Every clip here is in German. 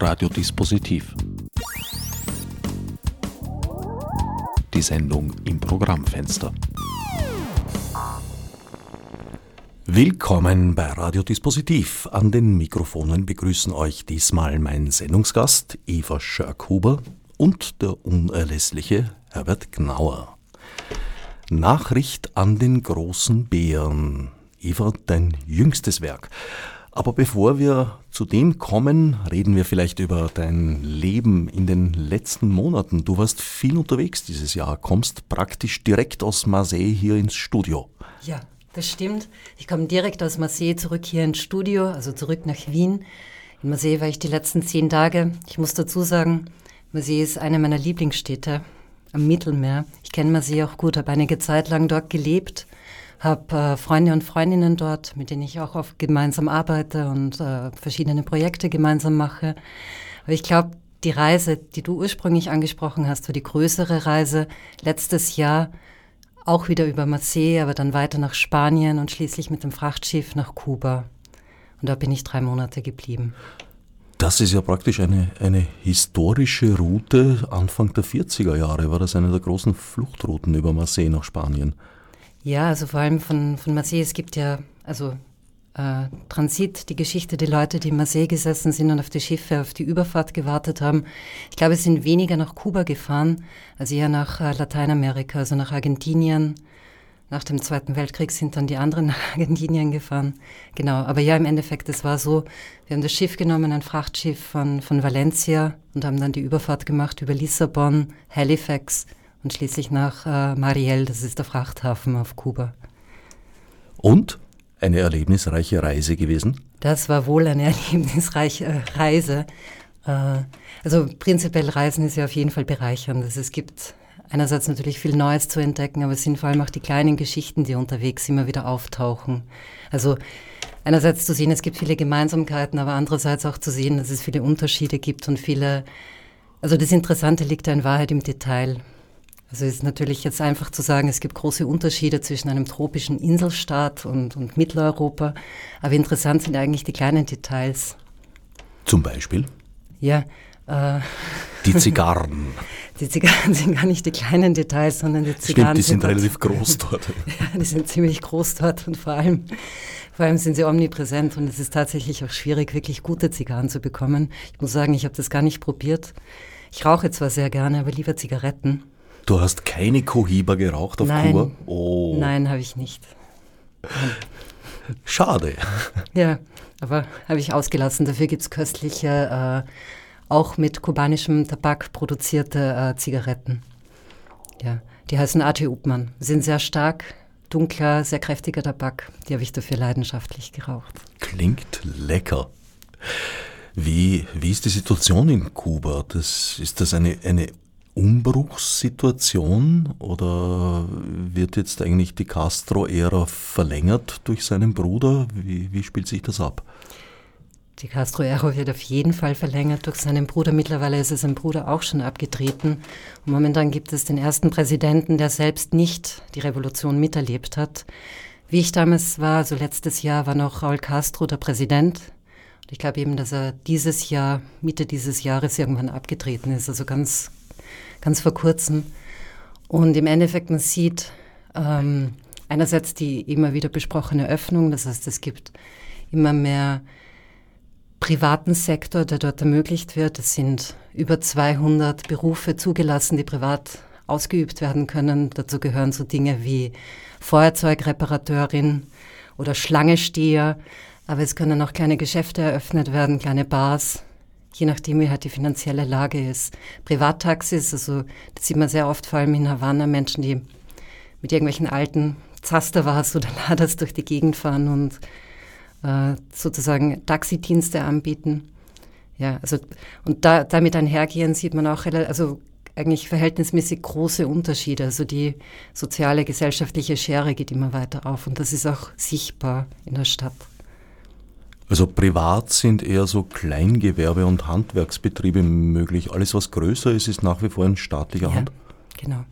Radiodispositiv. Die Sendung im Programmfenster. Willkommen bei Radiodispositiv. An den Mikrofonen begrüßen euch diesmal mein Sendungsgast Eva Schörkhuber und der unerlässliche Herbert Gnauer. Nachricht an den großen Bären. Eva, dein jüngstes Werk. Aber bevor wir zu dem kommen, reden wir vielleicht über dein Leben in den letzten Monaten. Du warst viel unterwegs dieses Jahr, kommst praktisch direkt aus Marseille hier ins Studio. Ja, das stimmt. Ich komme direkt aus Marseille zurück hier ins Studio, also zurück nach Wien. In Marseille war ich die letzten zehn Tage. Ich muss dazu sagen, Marseille ist eine meiner Lieblingsstädte am Mittelmeer. Ich kenne Marseille auch gut, habe einige Zeit lang dort gelebt habe äh, Freunde und Freundinnen dort, mit denen ich auch oft gemeinsam arbeite und äh, verschiedene Projekte gemeinsam mache. Aber ich glaube, die Reise, die du ursprünglich angesprochen hast, war die größere Reise letztes Jahr auch wieder über Marseille, aber dann weiter nach Spanien und schließlich mit dem Frachtschiff nach Kuba. Und da bin ich drei Monate geblieben. Das ist ja praktisch eine, eine historische Route. Anfang der 40er Jahre war das eine der großen Fluchtrouten über Marseille nach Spanien. Ja, also vor allem von, von Marseille. Es gibt ja, also äh, Transit, die Geschichte, die Leute, die in Marseille gesessen sind und auf die Schiffe, auf die Überfahrt gewartet haben. Ich glaube, es sind weniger nach Kuba gefahren, als eher nach äh, Lateinamerika, also nach Argentinien. Nach dem Zweiten Weltkrieg sind dann die anderen nach Argentinien gefahren. Genau, aber ja, im Endeffekt, es war so, wir haben das Schiff genommen, ein Frachtschiff von, von Valencia und haben dann die Überfahrt gemacht über Lissabon, Halifax, und schließlich nach äh, Mariel, das ist der Frachthafen auf Kuba. Und eine erlebnisreiche Reise gewesen? Das war wohl eine erlebnisreiche Reise. Äh, also prinzipiell Reisen ist ja auf jeden Fall bereichernd. Also es gibt einerseits natürlich viel Neues zu entdecken, aber es sind vor allem auch die kleinen Geschichten, die unterwegs immer wieder auftauchen. Also einerseits zu sehen, es gibt viele Gemeinsamkeiten, aber andererseits auch zu sehen, dass es viele Unterschiede gibt und viele, also das Interessante liegt ja in Wahrheit im Detail. Also es ist natürlich jetzt einfach zu sagen, es gibt große Unterschiede zwischen einem tropischen Inselstaat und, und Mitteleuropa, aber interessant sind eigentlich die kleinen Details. Zum Beispiel? Ja. Äh, die Zigarren. Die Zigarren sind gar nicht die kleinen Details, sondern die Zigarren. Stimmt, die sind, sind relativ groß dort. ja, die sind ziemlich groß dort und vor allem, vor allem sind sie omnipräsent und es ist tatsächlich auch schwierig, wirklich gute Zigarren zu bekommen. Ich muss sagen, ich habe das gar nicht probiert. Ich rauche zwar sehr gerne, aber lieber Zigaretten. Du hast keine Cohiba geraucht auf Nein. Kuba? Oh. Nein, habe ich nicht. Schade. Ja, aber habe ich ausgelassen. Dafür gibt es köstliche, äh, auch mit kubanischem Tabak produzierte äh, Zigaretten. Ja, die heißen AT Upman. Sind sehr stark, dunkler, sehr kräftiger Tabak. Die habe ich dafür leidenschaftlich geraucht. Klingt lecker. Wie, wie ist die Situation in Kuba? Das, ist das eine, eine Umbruchssituation oder wird jetzt eigentlich die Castro-Ära verlängert durch seinen Bruder? Wie, wie spielt sich das ab? Die Castro-Ära wird auf jeden Fall verlängert durch seinen Bruder. Mittlerweile ist es sein Bruder auch schon abgetreten. Und momentan gibt es den ersten Präsidenten, der selbst nicht die Revolution miterlebt hat. Wie ich damals war, also letztes Jahr, war noch Raúl Castro der Präsident. Und ich glaube eben, dass er dieses Jahr, Mitte dieses Jahres irgendwann abgetreten ist. Also ganz ganz vor kurzem. Und im Endeffekt, man sieht ähm, einerseits die immer wieder besprochene Öffnung, das heißt, es gibt immer mehr privaten Sektor, der dort ermöglicht wird. Es sind über 200 Berufe zugelassen, die privat ausgeübt werden können. Dazu gehören so Dinge wie Feuerzeugreparatörin oder Schlangesteher. Aber es können auch kleine Geschäfte eröffnet werden, kleine Bars, je nachdem, wie halt die finanzielle Lage ist. Privattaxis, also das sieht man sehr oft, vor allem in Havanna, Menschen, die mit irgendwelchen alten Zasterwas oder Laders durch die Gegend fahren und äh, sozusagen Taxidienste anbieten. Ja, also und da, damit einhergehen sieht man auch also eigentlich verhältnismäßig große Unterschiede. Also die soziale, gesellschaftliche Schere geht immer weiter auf und das ist auch sichtbar in der Stadt. Also privat sind eher so Kleingewerbe und Handwerksbetriebe möglich. Alles, was größer ist, ist nach wie vor in staatlicher ja, Hand. Genau.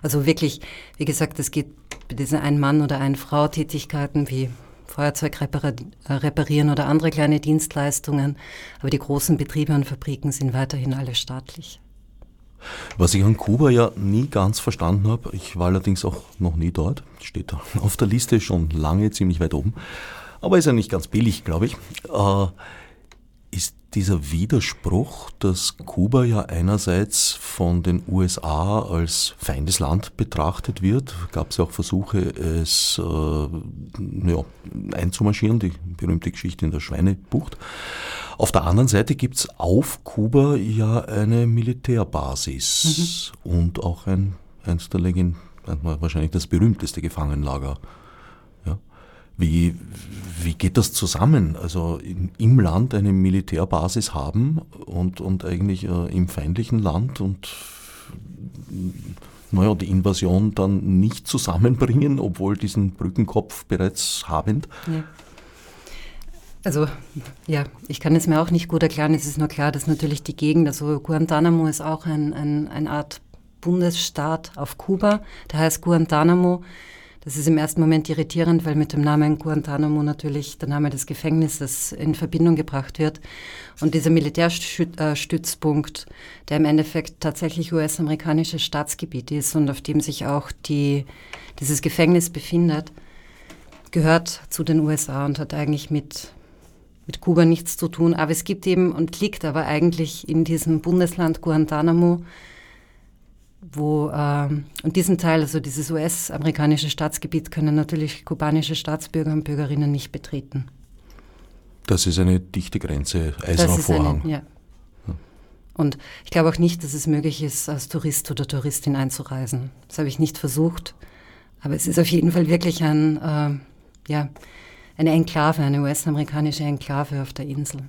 Also wirklich, wie gesagt, es geht bei diesen Ein-Mann- oder Ein-Frau-Tätigkeiten wie Feuerzeug äh, reparieren oder andere kleine Dienstleistungen. Aber die großen Betriebe und Fabriken sind weiterhin alle staatlich. Was ich an Kuba ja nie ganz verstanden habe, ich war allerdings auch noch nie dort, steht da auf der Liste schon lange ziemlich weit oben, aber ist ja nicht ganz billig, glaube ich, äh, ist dieser Widerspruch, dass Kuba ja einerseits von den USA als Feindesland betrachtet wird, gab es ja auch Versuche, es äh, ja, einzumarschieren, die berühmte Geschichte in der Schweinebucht. Auf der anderen Seite gibt es auf Kuba ja eine Militärbasis mhm. und auch ein, eins der Legend, wahrscheinlich das berühmteste Gefangenenlager wie, wie geht das zusammen? Also in, im Land eine Militärbasis haben und, und eigentlich äh, im feindlichen Land und naja, die Invasion dann nicht zusammenbringen, obwohl diesen Brückenkopf bereits habend? Ja. Also ja, ich kann es mir auch nicht gut erklären. Es ist nur klar, dass natürlich die Gegend, also Guantanamo ist auch ein, ein, eine Art Bundesstaat auf Kuba. Der heißt Guantanamo. Das ist im ersten Moment irritierend, weil mit dem Namen Guantanamo natürlich der Name des Gefängnisses in Verbindung gebracht wird. Und dieser Militärstützpunkt, der im Endeffekt tatsächlich US-amerikanisches Staatsgebiet ist und auf dem sich auch die, dieses Gefängnis befindet, gehört zu den USA und hat eigentlich mit, mit Kuba nichts zu tun. Aber es gibt eben und liegt aber eigentlich in diesem Bundesland Guantanamo wo äh, und diesen Teil, also dieses US-amerikanische Staatsgebiet, können natürlich kubanische Staatsbürger und Bürgerinnen nicht betreten. Das ist eine dichte Grenze, eiserner Vorhang. Eine, ja. Und ich glaube auch nicht, dass es möglich ist, als Tourist oder Touristin einzureisen. Das habe ich nicht versucht. Aber es ist auf jeden Fall wirklich ein, äh, ja, eine Enklave, eine US-amerikanische Enklave auf der Insel.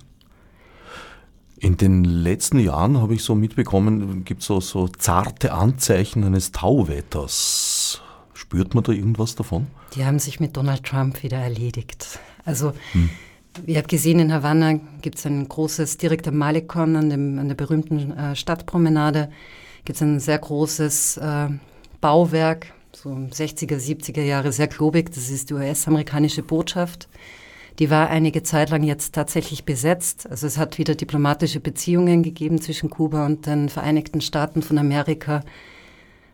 In den letzten Jahren habe ich so mitbekommen, gibt es so, so zarte Anzeichen eines Tauwetters. Spürt man da irgendwas davon? Die haben sich mit Donald Trump wieder erledigt. Also, hm. ihr habt gesehen, in Havanna gibt es ein großes, direkt am Malecon, an, dem, an der berühmten äh, Stadtpromenade, gibt es ein sehr großes äh, Bauwerk, so 60er, 70er Jahre, sehr klobig. Das ist die US-amerikanische Botschaft. Die war einige Zeit lang jetzt tatsächlich besetzt. Also es hat wieder diplomatische Beziehungen gegeben zwischen Kuba und den Vereinigten Staaten von Amerika.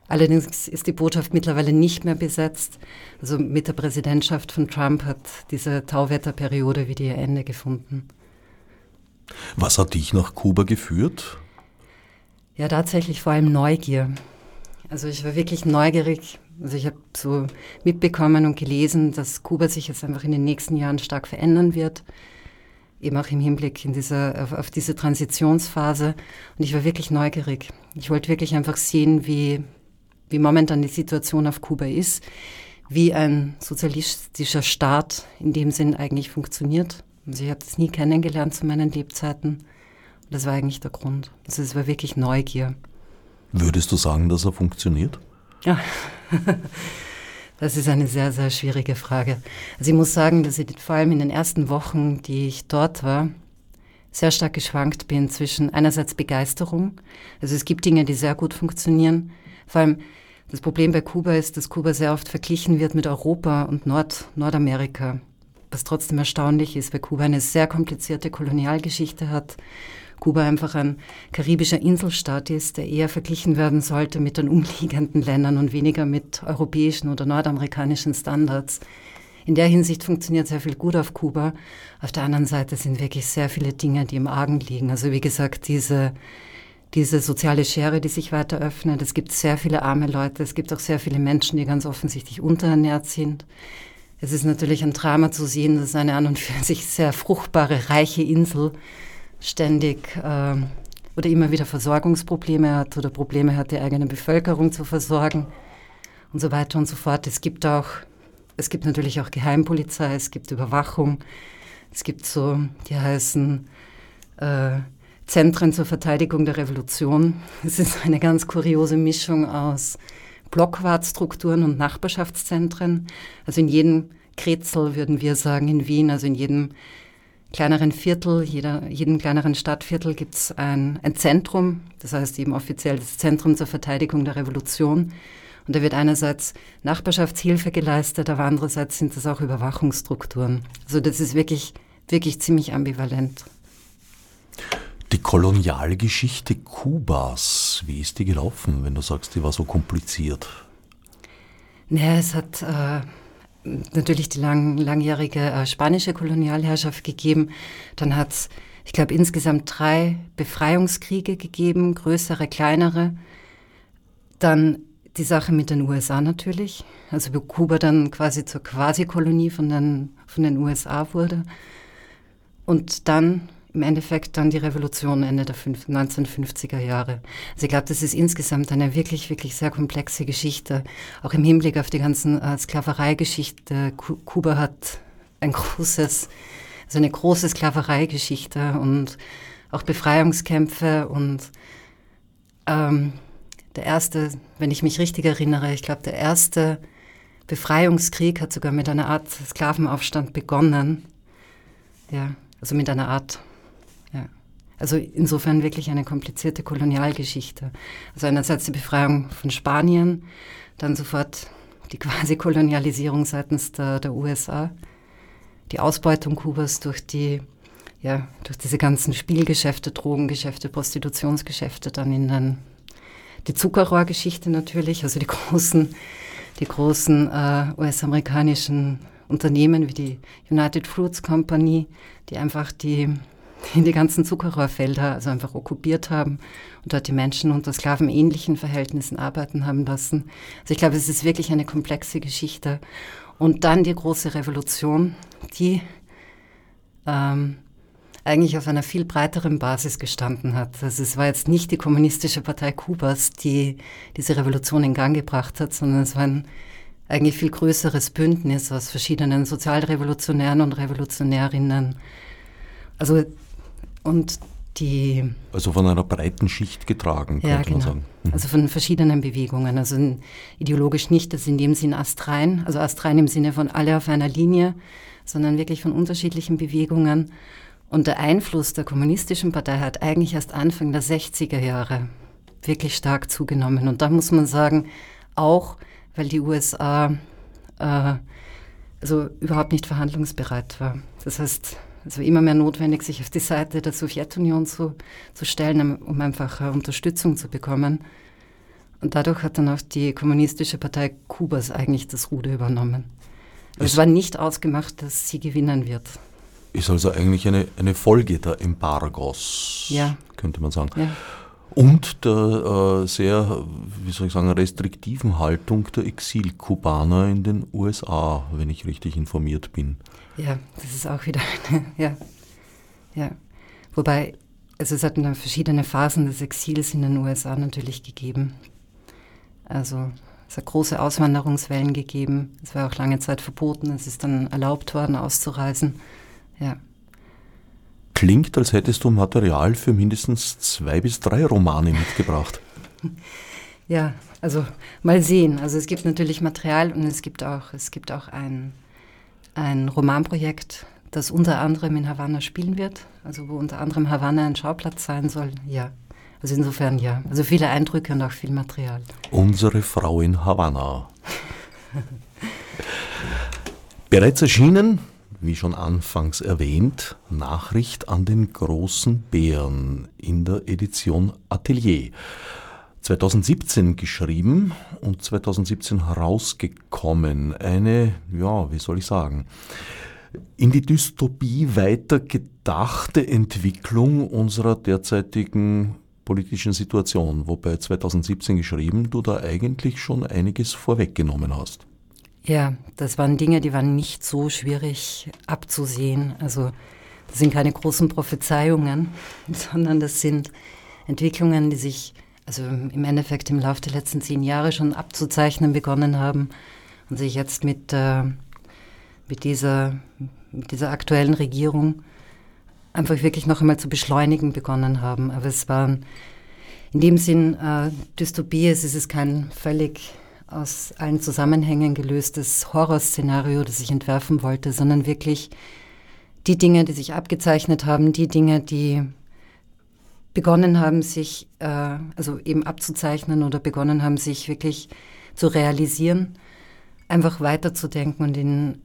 Allerdings ist die Botschaft mittlerweile nicht mehr besetzt. Also mit der Präsidentschaft von Trump hat diese Tauwetterperiode wieder ihr Ende gefunden. Was hat dich nach Kuba geführt? Ja, tatsächlich vor allem Neugier. Also ich war wirklich neugierig, also ich habe so mitbekommen und gelesen, dass Kuba sich jetzt einfach in den nächsten Jahren stark verändern wird, eben auch im Hinblick in dieser, auf, auf diese Transitionsphase. Und ich war wirklich neugierig. Ich wollte wirklich einfach sehen, wie, wie momentan die Situation auf Kuba ist, wie ein sozialistischer Staat in dem Sinn eigentlich funktioniert. Also ich habe das nie kennengelernt zu meinen Lebzeiten. Und das war eigentlich der Grund. Also es war wirklich Neugier. Würdest du sagen, dass er funktioniert? Ja, das ist eine sehr, sehr schwierige Frage. Also ich muss sagen, dass ich vor allem in den ersten Wochen, die ich dort war, sehr stark geschwankt bin zwischen einerseits Begeisterung. Also es gibt Dinge, die sehr gut funktionieren. Vor allem das Problem bei Kuba ist, dass Kuba sehr oft verglichen wird mit Europa und Nord Nordamerika. Was trotzdem erstaunlich ist, weil Kuba eine sehr komplizierte Kolonialgeschichte hat Kuba einfach ein karibischer Inselstaat ist, der eher verglichen werden sollte mit den umliegenden Ländern und weniger mit europäischen oder nordamerikanischen Standards. In der Hinsicht funktioniert sehr viel gut auf Kuba. Auf der anderen Seite sind wirklich sehr viele Dinge, die im Argen liegen. Also wie gesagt, diese, diese soziale Schere, die sich weiter öffnet. Es gibt sehr viele arme Leute. Es gibt auch sehr viele Menschen, die ganz offensichtlich unterernährt sind. Es ist natürlich ein Drama zu sehen, dass eine an und für sich sehr fruchtbare, reiche Insel ständig äh, oder immer wieder Versorgungsprobleme hat oder Probleme hat, die eigene Bevölkerung zu versorgen und so weiter und so fort. Es gibt auch, es gibt natürlich auch Geheimpolizei, es gibt Überwachung, es gibt so, die heißen äh, Zentren zur Verteidigung der Revolution. Es ist eine ganz kuriose Mischung aus Blockwartstrukturen und Nachbarschaftszentren. Also in jedem Kretzel würden wir sagen in Wien, also in jedem kleineren Viertel, jeder, jedem kleineren Stadtviertel gibt es ein, ein Zentrum, das heißt eben offiziell das Zentrum zur Verteidigung der Revolution. Und da wird einerseits Nachbarschaftshilfe geleistet, aber andererseits sind das auch Überwachungsstrukturen. Also das ist wirklich, wirklich ziemlich ambivalent. Die Kolonialgeschichte Kubas, wie ist die gelaufen, wenn du sagst, die war so kompliziert? Naja, es hat äh, natürlich die lang, langjährige äh, spanische Kolonialherrschaft gegeben. Dann hat es, ich glaube, insgesamt drei Befreiungskriege gegeben, größere, kleinere. Dann die Sache mit den USA natürlich, also wo Kuba dann quasi zur Quasi-Kolonie von den, von den USA wurde. Und dann im Endeffekt dann die Revolution Ende der 1950er Jahre. Also ich glaube, das ist insgesamt eine wirklich, wirklich sehr komplexe Geschichte. Auch im Hinblick auf die ganzen äh, Sklavereigeschichte. Kuba hat ein großes, also eine große Sklavereigeschichte und auch Befreiungskämpfe und ähm, der erste, wenn ich mich richtig erinnere, ich glaube, der erste Befreiungskrieg hat sogar mit einer Art Sklavenaufstand begonnen. Ja, also mit einer Art also insofern wirklich eine komplizierte Kolonialgeschichte. Also einerseits die Befreiung von Spanien, dann sofort die quasi Kolonialisierung seitens der, der USA, die Ausbeutung Kubas durch die ja, durch diese ganzen Spielgeschäfte, Drogengeschäfte, Prostitutionsgeschäfte, dann in den, die Zuckerrohrgeschichte natürlich, also die großen, die großen äh, US-amerikanischen Unternehmen wie die United Fruits Company, die einfach die die die ganzen Zuckerrohrfelder also einfach okkupiert haben und dort die Menschen unter sklavenähnlichen Verhältnissen arbeiten haben lassen. Also ich glaube, es ist wirklich eine komplexe Geschichte. Und dann die große Revolution, die ähm, eigentlich auf einer viel breiteren Basis gestanden hat. Also es war jetzt nicht die Kommunistische Partei Kubas, die diese Revolution in Gang gebracht hat, sondern es war ein eigentlich viel größeres Bündnis aus verschiedenen Sozialrevolutionären und Revolutionärinnen. Also und die. Also von einer breiten Schicht getragen, könnte ja, genau. man sagen. Mhm. Also von verschiedenen Bewegungen. Also ideologisch nicht, das in dem Sinn astrein, also astrein im Sinne von alle auf einer Linie, sondern wirklich von unterschiedlichen Bewegungen. Und der Einfluss der kommunistischen Partei hat eigentlich erst Anfang der 60er Jahre wirklich stark zugenommen. Und da muss man sagen, auch weil die USA äh, also überhaupt nicht verhandlungsbereit war. Das heißt, es war immer mehr notwendig, sich auf die Seite der Sowjetunion zu, zu stellen, um einfach uh, Unterstützung zu bekommen. Und dadurch hat dann auch die Kommunistische Partei Kubas eigentlich das Ruder übernommen. Aber es war nicht ausgemacht, dass sie gewinnen wird. Ist also eigentlich eine, eine Folge der Embargos, ja. könnte man sagen. Ja. Und der äh, sehr, wie soll ich sagen, restriktiven Haltung der Exilkubaner in den USA, wenn ich richtig informiert bin. Ja, das ist auch wieder eine, ja, ja. Wobei, also es hat verschiedene Phasen des Exils in den USA natürlich gegeben. Also es hat große Auswanderungswellen gegeben. Es war auch lange Zeit verboten. Es ist dann erlaubt worden, auszureisen. Ja. Klingt, als hättest du Material für mindestens zwei bis drei Romane mitgebracht. Ja, also mal sehen. Also es gibt natürlich Material und es gibt auch, es gibt auch ein ein Romanprojekt, das unter anderem in Havanna spielen wird, also wo unter anderem Havanna ein Schauplatz sein soll. Ja, also insofern ja. Also viele Eindrücke und auch viel Material. Unsere Frau in Havanna. Bereits erschienen, wie schon anfangs erwähnt, Nachricht an den großen Bären in der Edition Atelier. 2017 geschrieben und 2017 herausgekommen. Eine, ja, wie soll ich sagen, in die Dystopie weitergedachte Entwicklung unserer derzeitigen politischen Situation, wobei 2017 geschrieben du da eigentlich schon einiges vorweggenommen hast. Ja, das waren Dinge, die waren nicht so schwierig abzusehen. Also das sind keine großen Prophezeiungen, sondern das sind Entwicklungen, die sich also im Endeffekt im Laufe der letzten zehn Jahre schon abzuzeichnen begonnen haben und sich jetzt mit, äh, mit, dieser, mit dieser aktuellen Regierung einfach wirklich noch einmal zu beschleunigen begonnen haben. Aber es war in dem Sinn äh, Dystopie, es ist kein völlig aus allen Zusammenhängen gelöstes Horrorszenario, das ich entwerfen wollte, sondern wirklich die Dinge, die sich abgezeichnet haben, die Dinge, die begonnen haben, sich äh, also eben abzuzeichnen oder begonnen haben, sich wirklich zu realisieren, einfach weiterzudenken und in,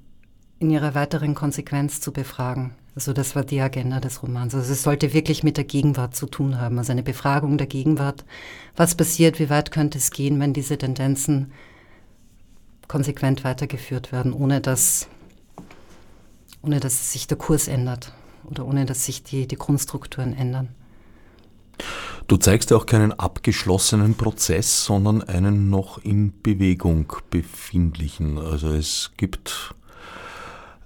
in ihrer weiteren Konsequenz zu befragen. Also das war die Agenda des Romans. Also es sollte wirklich mit der Gegenwart zu tun haben, also eine Befragung der Gegenwart. Was passiert, wie weit könnte es gehen, wenn diese Tendenzen konsequent weitergeführt werden, ohne dass, ohne dass sich der Kurs ändert oder ohne dass sich die, die Grundstrukturen ändern. Du zeigst ja auch keinen abgeschlossenen Prozess, sondern einen noch in Bewegung befindlichen. Also es gibt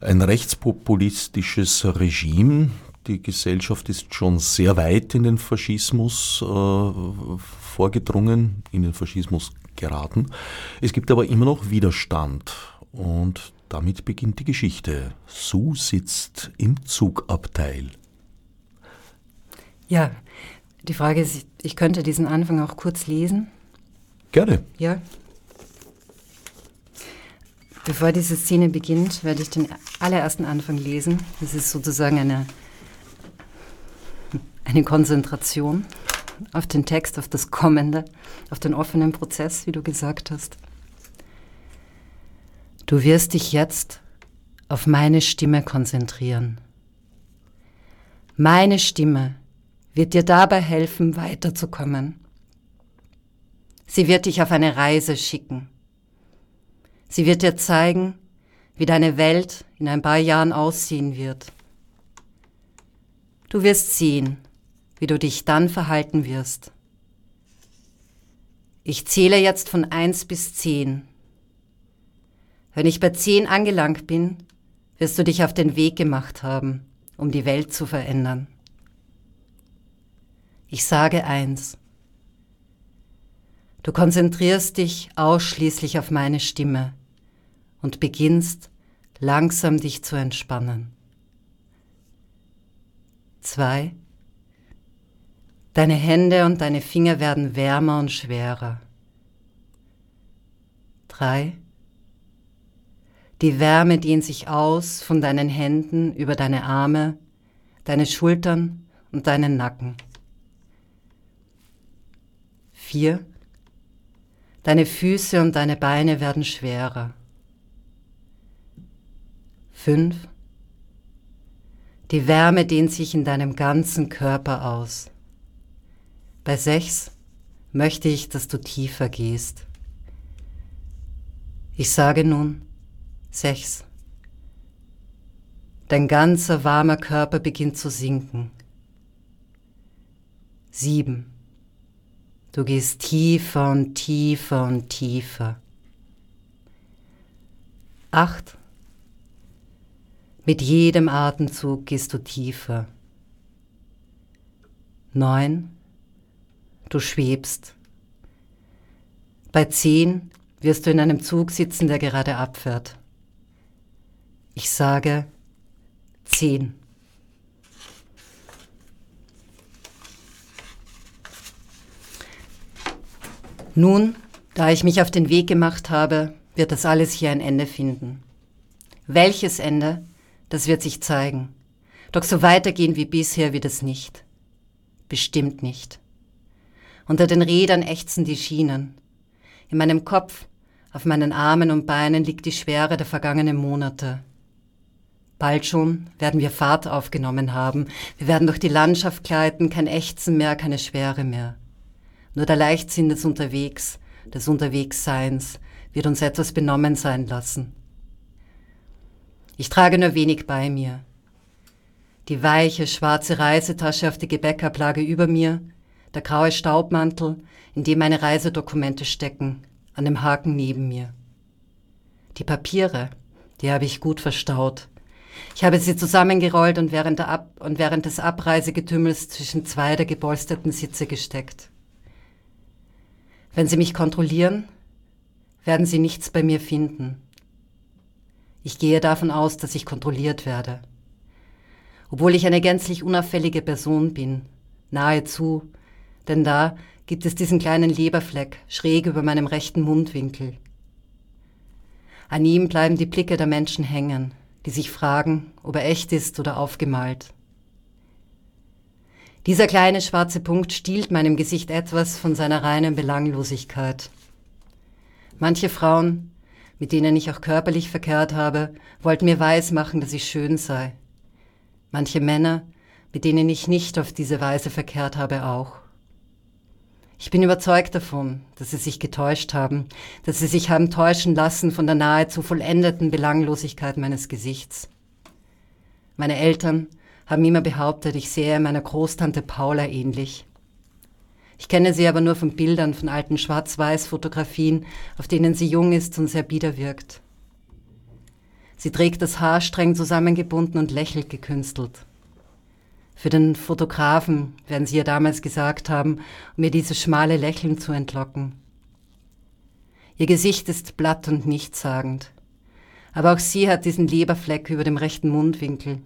ein rechtspopulistisches Regime. Die Gesellschaft ist schon sehr weit in den Faschismus äh, vorgedrungen, in den Faschismus geraten. Es gibt aber immer noch Widerstand und damit beginnt die Geschichte. Sue sitzt im Zugabteil. Ja, die Frage ist, ich könnte diesen Anfang auch kurz lesen. Gerne. Ja. Bevor diese Szene beginnt, werde ich den allerersten Anfang lesen. Das ist sozusagen eine, eine Konzentration auf den Text, auf das Kommende, auf den offenen Prozess, wie du gesagt hast. Du wirst dich jetzt auf meine Stimme konzentrieren. Meine Stimme wird dir dabei helfen, weiterzukommen. Sie wird dich auf eine Reise schicken. Sie wird dir zeigen, wie deine Welt in ein paar Jahren aussehen wird. Du wirst sehen, wie du dich dann verhalten wirst. Ich zähle jetzt von eins bis zehn. Wenn ich bei zehn angelangt bin, wirst du dich auf den Weg gemacht haben, um die Welt zu verändern. Ich sage eins. Du konzentrierst dich ausschließlich auf meine Stimme und beginnst langsam dich zu entspannen. Zwei. Deine Hände und deine Finger werden wärmer und schwerer. Drei. Die Wärme dehnt sich aus von deinen Händen über deine Arme, deine Schultern und deinen Nacken. Vier. Deine Füße und deine Beine werden schwerer. Fünf. Die Wärme dehnt sich in deinem ganzen Körper aus. Bei sechs möchte ich, dass du tiefer gehst. Ich sage nun sechs. Dein ganzer warmer Körper beginnt zu sinken. Sieben. Du gehst tiefer und tiefer und tiefer. Acht. Mit jedem Atemzug gehst du tiefer. Neun. Du schwebst. Bei zehn wirst du in einem Zug sitzen, der gerade abfährt. Ich sage zehn. Nun, da ich mich auf den Weg gemacht habe, wird das alles hier ein Ende finden. Welches Ende, das wird sich zeigen. Doch so weitergehen wie bisher wird es nicht. Bestimmt nicht. Unter den Rädern ächzen die Schienen. In meinem Kopf, auf meinen Armen und Beinen liegt die Schwere der vergangenen Monate. Bald schon werden wir Fahrt aufgenommen haben. Wir werden durch die Landschaft gleiten, kein Ächzen mehr, keine Schwere mehr. Nur der Leichtsinn des Unterwegs, des Unterwegsseins, wird uns etwas benommen sein lassen. Ich trage nur wenig bei mir. Die weiche, schwarze Reisetasche auf die Gebäckablage über mir, der graue Staubmantel, in dem meine Reisedokumente stecken, an dem Haken neben mir. Die Papiere, die habe ich gut verstaut. Ich habe sie zusammengerollt und während, Ab und während des Abreisegetümmels zwischen zwei der gepolsterten Sitze gesteckt. Wenn Sie mich kontrollieren, werden Sie nichts bei mir finden. Ich gehe davon aus, dass ich kontrolliert werde. Obwohl ich eine gänzlich unauffällige Person bin, nahezu, denn da gibt es diesen kleinen Leberfleck schräg über meinem rechten Mundwinkel. An ihm bleiben die Blicke der Menschen hängen, die sich fragen, ob er echt ist oder aufgemalt. Dieser kleine schwarze Punkt stiehlt meinem Gesicht etwas von seiner reinen Belanglosigkeit. Manche Frauen, mit denen ich auch körperlich verkehrt habe, wollten mir weismachen, dass ich schön sei. Manche Männer, mit denen ich nicht auf diese Weise verkehrt habe, auch. Ich bin überzeugt davon, dass sie sich getäuscht haben, dass sie sich haben täuschen lassen von der nahezu vollendeten Belanglosigkeit meines Gesichts. Meine Eltern haben immer behauptet, ich sehe meiner Großtante Paula ähnlich. Ich kenne sie aber nur von Bildern von alten Schwarz-Weiß-Fotografien, auf denen sie jung ist und sehr bieder wirkt. Sie trägt das Haar streng zusammengebunden und lächelt gekünstelt. Für den Fotografen, werden sie ja damals gesagt haben, um mir dieses schmale Lächeln zu entlocken. Ihr Gesicht ist blatt und nichtssagend. Aber auch sie hat diesen Leberfleck über dem rechten Mundwinkel.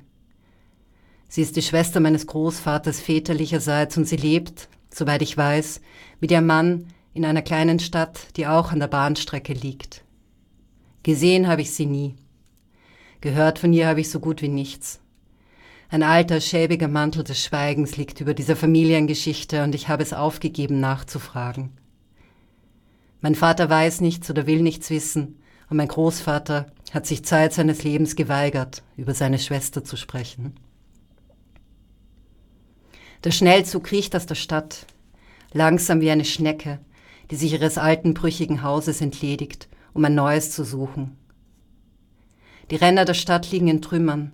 Sie ist die Schwester meines Großvaters väterlicherseits und sie lebt, soweit ich weiß, mit ihrem Mann in einer kleinen Stadt, die auch an der Bahnstrecke liegt. Gesehen habe ich sie nie. Gehört von ihr habe ich so gut wie nichts. Ein alter, schäbiger Mantel des Schweigens liegt über dieser Familiengeschichte und ich habe es aufgegeben nachzufragen. Mein Vater weiß nichts oder will nichts wissen und mein Großvater hat sich Zeit seines Lebens geweigert, über seine Schwester zu sprechen. Der Schnellzug kriecht aus der Stadt, langsam wie eine Schnecke, die sich ihres alten, brüchigen Hauses entledigt, um ein neues zu suchen. Die Ränder der Stadt liegen in Trümmern.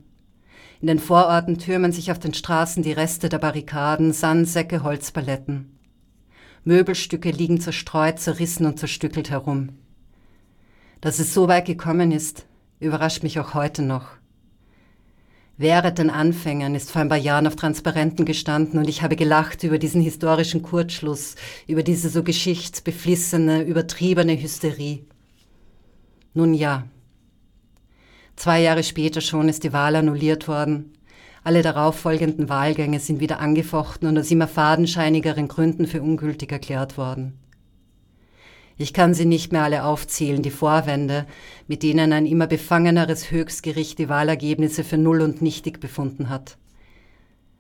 In den Vororten türmen sich auf den Straßen die Reste der Barrikaden, Sandsäcke, Holzpaletten. Möbelstücke liegen zerstreut, zerrissen und zerstückelt herum. Dass es so weit gekommen ist, überrascht mich auch heute noch. Während den Anfängen ist vor ein paar Jahren auf Transparenten gestanden und ich habe gelacht über diesen historischen Kurzschluss, über diese so geschichtsbeflissene, übertriebene Hysterie. Nun ja. Zwei Jahre später schon ist die Wahl annulliert worden. Alle darauffolgenden Wahlgänge sind wieder angefochten und aus immer fadenscheinigeren Gründen für ungültig erklärt worden. Ich kann sie nicht mehr alle aufzählen, die Vorwände, mit denen ein immer befangeneres Höchstgericht die Wahlergebnisse für null und nichtig befunden hat.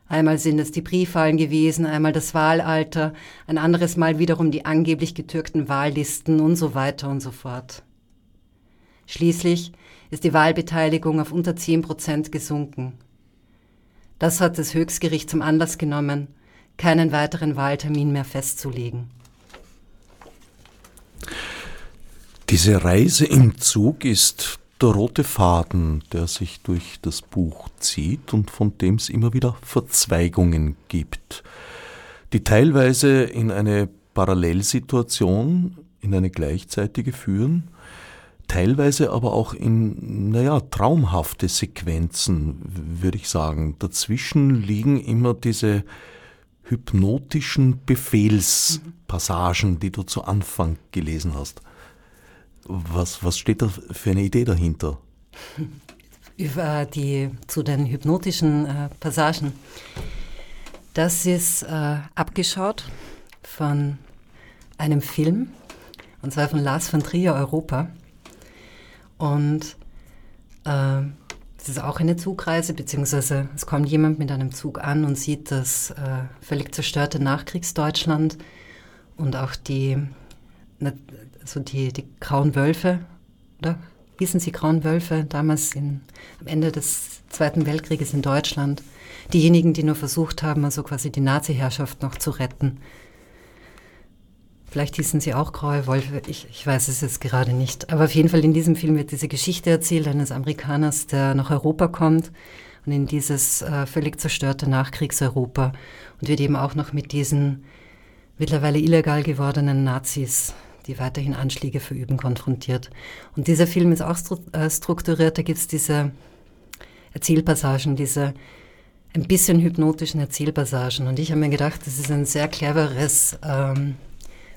Einmal sind es die Briefwahlen gewesen, einmal das Wahlalter, ein anderes Mal wiederum die angeblich getürkten Wahllisten und so weiter und so fort. Schließlich ist die Wahlbeteiligung auf unter 10 Prozent gesunken. Das hat das Höchstgericht zum Anlass genommen, keinen weiteren Wahltermin mehr festzulegen. Diese Reise im Zug ist der rote Faden, der sich durch das Buch zieht und von dem es immer wieder Verzweigungen gibt, die teilweise in eine Parallelsituation, in eine gleichzeitige führen, teilweise aber auch in, naja, traumhafte Sequenzen, würde ich sagen. Dazwischen liegen immer diese hypnotischen Befehlspassagen, die du zu Anfang gelesen hast. Was, was steht da für eine Idee dahinter? Über die, zu den hypnotischen äh, Passagen. Das ist äh, abgeschaut von einem Film, und zwar von Lars von Trier Europa. Und äh, es ist auch eine Zugreise, beziehungsweise es kommt jemand mit einem Zug an und sieht das äh, völlig zerstörte Nachkriegsdeutschland und auch die so die, die grauen Wölfe, oder? Hießen sie grauen Wölfe damals in, am Ende des Zweiten Weltkrieges in Deutschland? Diejenigen, die nur versucht haben, also quasi die Nazi-Herrschaft noch zu retten. Vielleicht hießen sie auch graue Wölfe, ich, ich weiß es jetzt gerade nicht. Aber auf jeden Fall in diesem Film wird diese Geschichte erzählt eines Amerikaners, der nach Europa kommt und in dieses äh, völlig zerstörte Nachkriegseuropa und wird eben auch noch mit diesen mittlerweile illegal gewordenen Nazis die weiterhin Anschläge verüben, konfrontiert. Und dieser Film ist auch äh, strukturiert, da gibt es diese Erzählpassagen, diese ein bisschen hypnotischen Erzählpassagen. Und ich habe mir gedacht, das ist ein sehr cleveres ähm,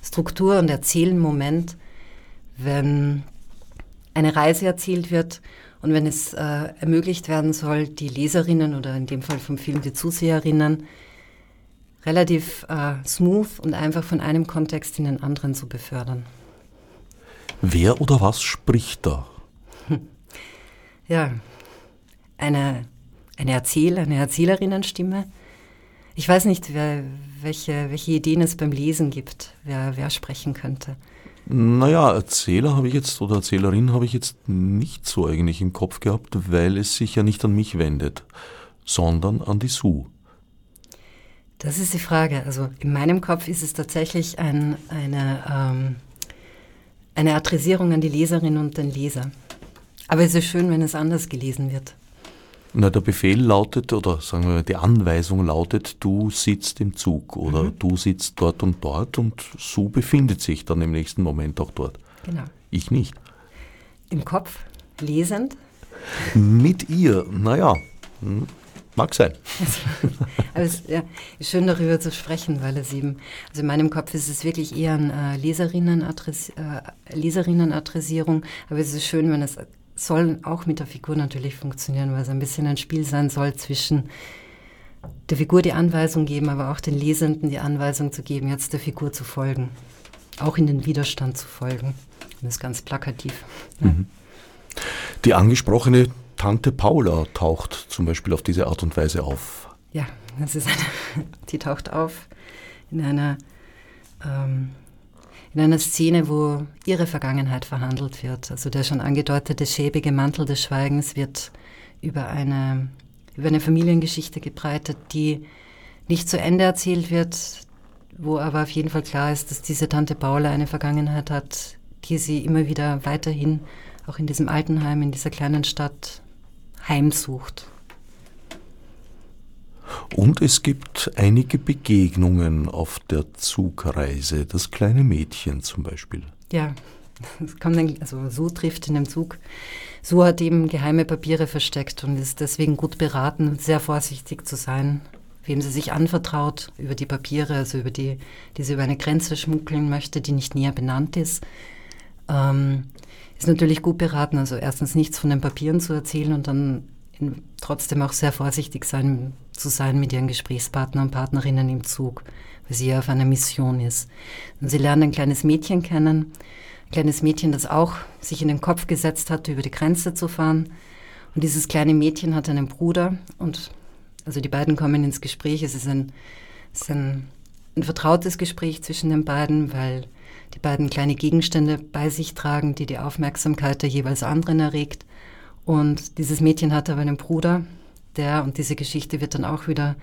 Struktur- und Erzählmoment, wenn eine Reise erzählt wird und wenn es äh, ermöglicht werden soll, die Leserinnen oder in dem Fall vom Film die Zuseherinnen relativ äh, smooth und einfach von einem Kontext in den anderen zu befördern. Wer oder was spricht da? Ja, eine, eine Erzähler, eine Erzählerinnenstimme, Ich weiß nicht, wer, welche, welche Ideen es beim Lesen gibt, wer, wer sprechen könnte. Naja, Erzähler habe ich jetzt oder Erzählerin habe ich jetzt nicht so eigentlich im Kopf gehabt, weil es sich ja nicht an mich wendet, sondern an die Sue. Das ist die Frage. Also in meinem Kopf ist es tatsächlich ein, eine, ähm, eine Adressierung an die Leserin und den Leser. Aber es ist schön, wenn es anders gelesen wird. Na, der Befehl lautet, oder sagen wir, die Anweisung lautet, du sitzt im Zug oder mhm. du sitzt dort und dort und so befindet sich dann im nächsten Moment auch dort. Genau. Ich nicht. Im Kopf, lesend? Mit ihr, naja, hm, mag sein. Aber es ja, ist schön darüber zu sprechen, weil es eben, also in meinem Kopf ist es wirklich eher eine äh, Leserinnenadress, äh, Leserinnenadressierung, aber es ist schön, wenn es soll auch mit der Figur natürlich funktionieren, weil es ein bisschen ein Spiel sein soll zwischen der Figur die Anweisung geben, aber auch den Lesenden die Anweisung zu geben, jetzt der Figur zu folgen. Auch in den Widerstand zu folgen. Das ist ganz plakativ. Ja. Mhm. Die angesprochene Tante Paula taucht zum Beispiel auf diese Art und Weise auf. Ja, das ist eine, die taucht auf in einer ähm, in einer Szene, wo ihre Vergangenheit verhandelt wird. Also der schon angedeutete schäbige Mantel des Schweigens wird über eine, über eine Familiengeschichte gebreitet, die nicht zu Ende erzählt wird, wo aber auf jeden Fall klar ist, dass diese Tante Paula eine Vergangenheit hat, die sie immer wieder weiterhin auch in diesem Altenheim, in dieser kleinen Stadt heimsucht. Und es gibt einige Begegnungen auf der Zugreise. Das kleine Mädchen zum Beispiel. Ja, es kommt dann, also Su trifft in dem Zug. Su hat eben geheime Papiere versteckt und ist deswegen gut beraten, sehr vorsichtig zu sein, wem sie sich anvertraut über die Papiere, also über die, die sie über eine Grenze schmuggeln möchte, die nicht näher benannt ist. Ähm, ist natürlich gut beraten, also erstens nichts von den Papieren zu erzählen und dann trotzdem auch sehr vorsichtig sein, zu sein mit ihren Gesprächspartnern und Partnerinnen im Zug, weil sie ja auf einer Mission ist. Und sie lernen ein kleines Mädchen kennen, ein kleines Mädchen, das auch sich in den Kopf gesetzt hat, über die Grenze zu fahren. Und dieses kleine Mädchen hat einen Bruder und also die beiden kommen ins Gespräch. Es ist ein, es ist ein, ein vertrautes Gespräch zwischen den beiden, weil die beiden kleine Gegenstände bei sich tragen, die die Aufmerksamkeit der jeweils anderen erregt. Und dieses Mädchen hat aber einen Bruder, der, und diese Geschichte wird dann auch wieder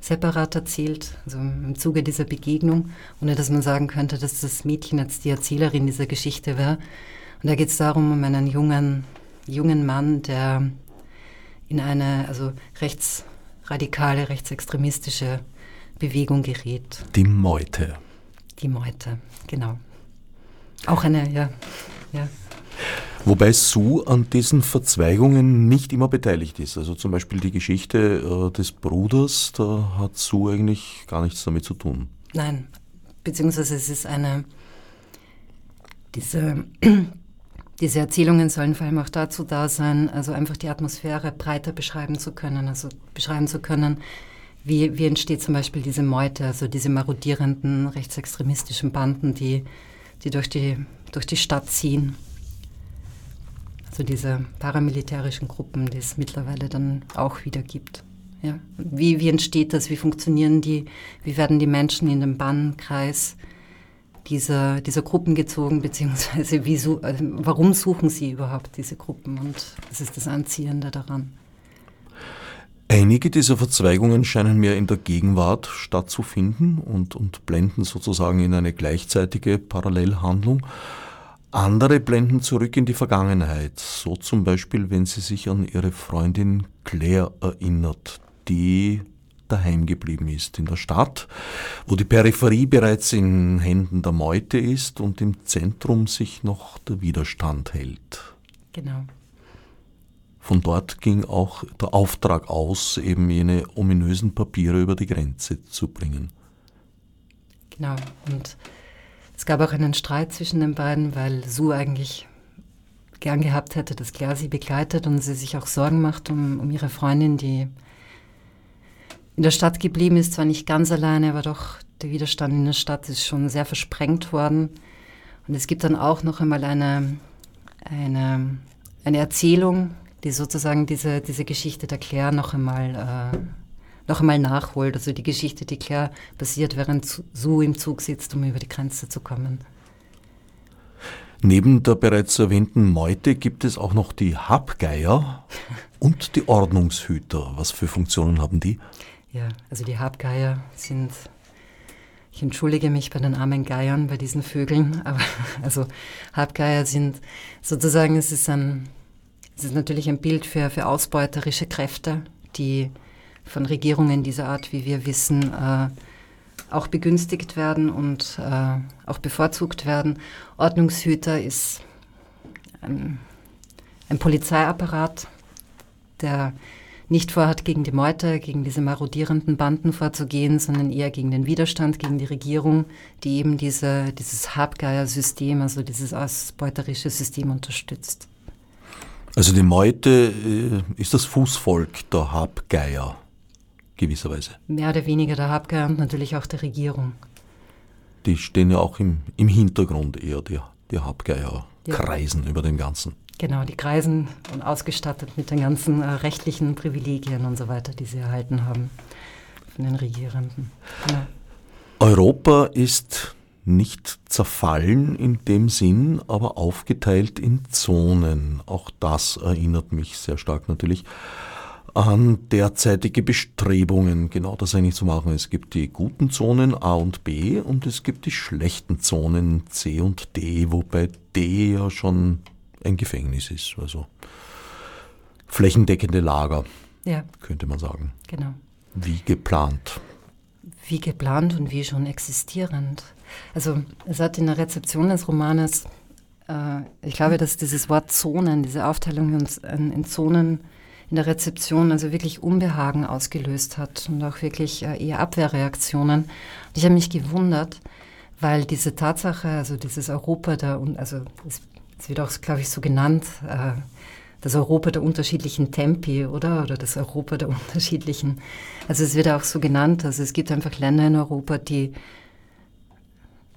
separat erzählt, also im Zuge dieser Begegnung, ohne dass man sagen könnte, dass das Mädchen jetzt die Erzählerin dieser Geschichte wäre. Und da geht es darum, um einen jungen, jungen Mann, der in eine also rechtsradikale, rechtsextremistische Bewegung gerät. Die Meute. Die Meute, genau. Auch eine, ja. ja. Wobei Sue an diesen Verzweigungen nicht immer beteiligt ist. Also zum Beispiel die Geschichte äh, des Bruders, da hat Sue eigentlich gar nichts damit zu tun. Nein, beziehungsweise es ist eine, diese, diese Erzählungen sollen vor allem auch dazu da sein, also einfach die Atmosphäre breiter beschreiben zu können, also beschreiben zu können, wie, wie entsteht zum Beispiel diese Meute, also diese marodierenden rechtsextremistischen Banden, die, die durch die, durch die Stadt ziehen so diese paramilitärischen Gruppen, die es mittlerweile dann auch wieder gibt. Ja. Wie, wie entsteht das? Wie funktionieren die? Wie werden die Menschen in den Bannkreis dieser, dieser Gruppen gezogen? Beziehungsweise wie, also warum suchen sie überhaupt diese Gruppen? Und das ist das Anziehende daran. Einige dieser Verzweigungen scheinen mir in der Gegenwart stattzufinden und, und blenden sozusagen in eine gleichzeitige Parallelhandlung. Andere blenden zurück in die Vergangenheit, so zum Beispiel, wenn sie sich an ihre Freundin Claire erinnert, die daheim geblieben ist in der Stadt, wo die Peripherie bereits in Händen der Meute ist und im Zentrum sich noch der Widerstand hält. Genau. Von dort ging auch der Auftrag aus, eben jene ominösen Papiere über die Grenze zu bringen. Genau. Und es gab auch einen Streit zwischen den beiden, weil Sue eigentlich gern gehabt hätte, dass Claire sie begleitet und sie sich auch Sorgen macht um, um ihre Freundin, die in der Stadt geblieben ist, zwar nicht ganz alleine, aber doch der Widerstand in der Stadt ist schon sehr versprengt worden. Und es gibt dann auch noch einmal eine, eine, eine Erzählung, die sozusagen diese, diese Geschichte der Claire noch einmal, äh, noch einmal nachholt. Also die Geschichte, die klar passiert, während Su im Zug sitzt, um über die Grenze zu kommen. Neben der bereits erwähnten Meute gibt es auch noch die Habgeier und die Ordnungshüter. Was für Funktionen haben die? Ja, also die Habgeier sind, ich entschuldige mich bei den armen Geiern, bei diesen Vögeln, aber also Habgeier sind sozusagen, es ist ein, es ist natürlich ein Bild für, für ausbeuterische Kräfte, die von Regierungen dieser Art, wie wir wissen, äh, auch begünstigt werden und äh, auch bevorzugt werden. Ordnungshüter ist ein, ein Polizeiapparat, der nicht vorhat, gegen die Meute, gegen diese marodierenden Banden vorzugehen, sondern eher gegen den Widerstand, gegen die Regierung, die eben diese, dieses Habgeier-System, also dieses ausbeuterische System unterstützt. Also die Meute äh, ist das Fußvolk der Habgeier gewisserweise. Mehr oder weniger der Habgeier und natürlich auch der Regierung. Die stehen ja auch im, im Hintergrund eher, die, die Habgeier ja. kreisen über dem Ganzen. Genau, die kreisen und ausgestattet mit den ganzen äh, rechtlichen Privilegien und so weiter, die sie erhalten haben von den Regierenden. Genau. Europa ist nicht zerfallen in dem Sinn, aber aufgeteilt in Zonen. Auch das erinnert mich sehr stark natürlich an derzeitige Bestrebungen, genau das eigentlich zu machen. Es gibt die guten Zonen A und B und es gibt die schlechten Zonen C und D, wobei D ja schon ein Gefängnis ist, also flächendeckende Lager, ja. könnte man sagen. Genau. Wie geplant. Wie geplant und wie schon existierend. Also es hat in der Rezeption des Romanes, äh, ich glaube, dass dieses Wort Zonen, diese Aufteilung in, in Zonen in der Rezeption also wirklich Unbehagen ausgelöst hat und auch wirklich äh, eher Abwehrreaktionen. Und ich habe mich gewundert, weil diese Tatsache, also dieses Europa der, also es, wird auch, glaube ich, so genannt, äh, das Europa der unterschiedlichen Tempi, oder? Oder das Europa der unterschiedlichen, also es wird auch so genannt, also es gibt einfach Länder in Europa, die,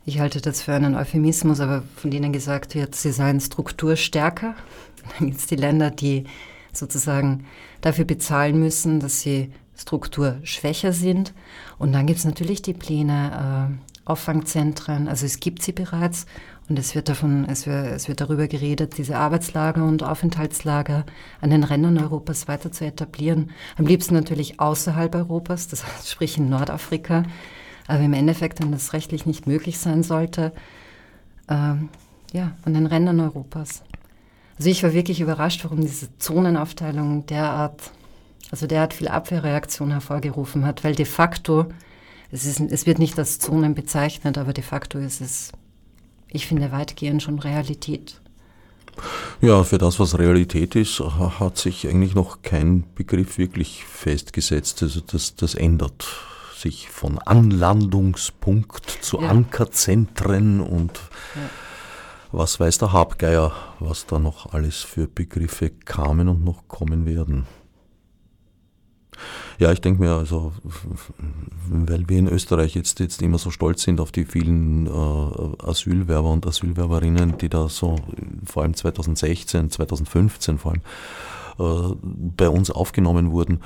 ich halte das für einen Euphemismus, aber von denen gesagt wird, sie seien strukturstärker. Dann gibt es die Länder, die sozusagen dafür bezahlen müssen, dass sie strukturschwächer sind. Und dann gibt es natürlich die Pläne, äh, Auffangzentren, also es gibt sie bereits und es wird, davon, es, wird, es wird darüber geredet, diese Arbeitslager und Aufenthaltslager an den Rändern Europas weiter zu etablieren. Am liebsten natürlich außerhalb Europas, das heißt sprich in Nordafrika. Aber im Endeffekt, wenn das rechtlich nicht möglich sein sollte, äh, ja, an den Rändern Europas. Also ich war wirklich überrascht, warum diese Zonenaufteilung derart, also derart viel Abwehrreaktion hervorgerufen hat, weil de facto, es, ist, es wird nicht als Zonen bezeichnet, aber de facto ist es, ich finde, weitgehend schon Realität. Ja, für das, was Realität ist, hat sich eigentlich noch kein Begriff wirklich festgesetzt. Also das, das ändert sich von Anlandungspunkt zu ja. Ankerzentren und ja was weiß der Habgeier, was da noch alles für Begriffe kamen und noch kommen werden. Ja, ich denke mir, also, weil wir in Österreich jetzt, jetzt immer so stolz sind auf die vielen äh, Asylwerber und Asylwerberinnen, die da so vor allem 2016, 2015 vor allem äh, bei uns aufgenommen wurden.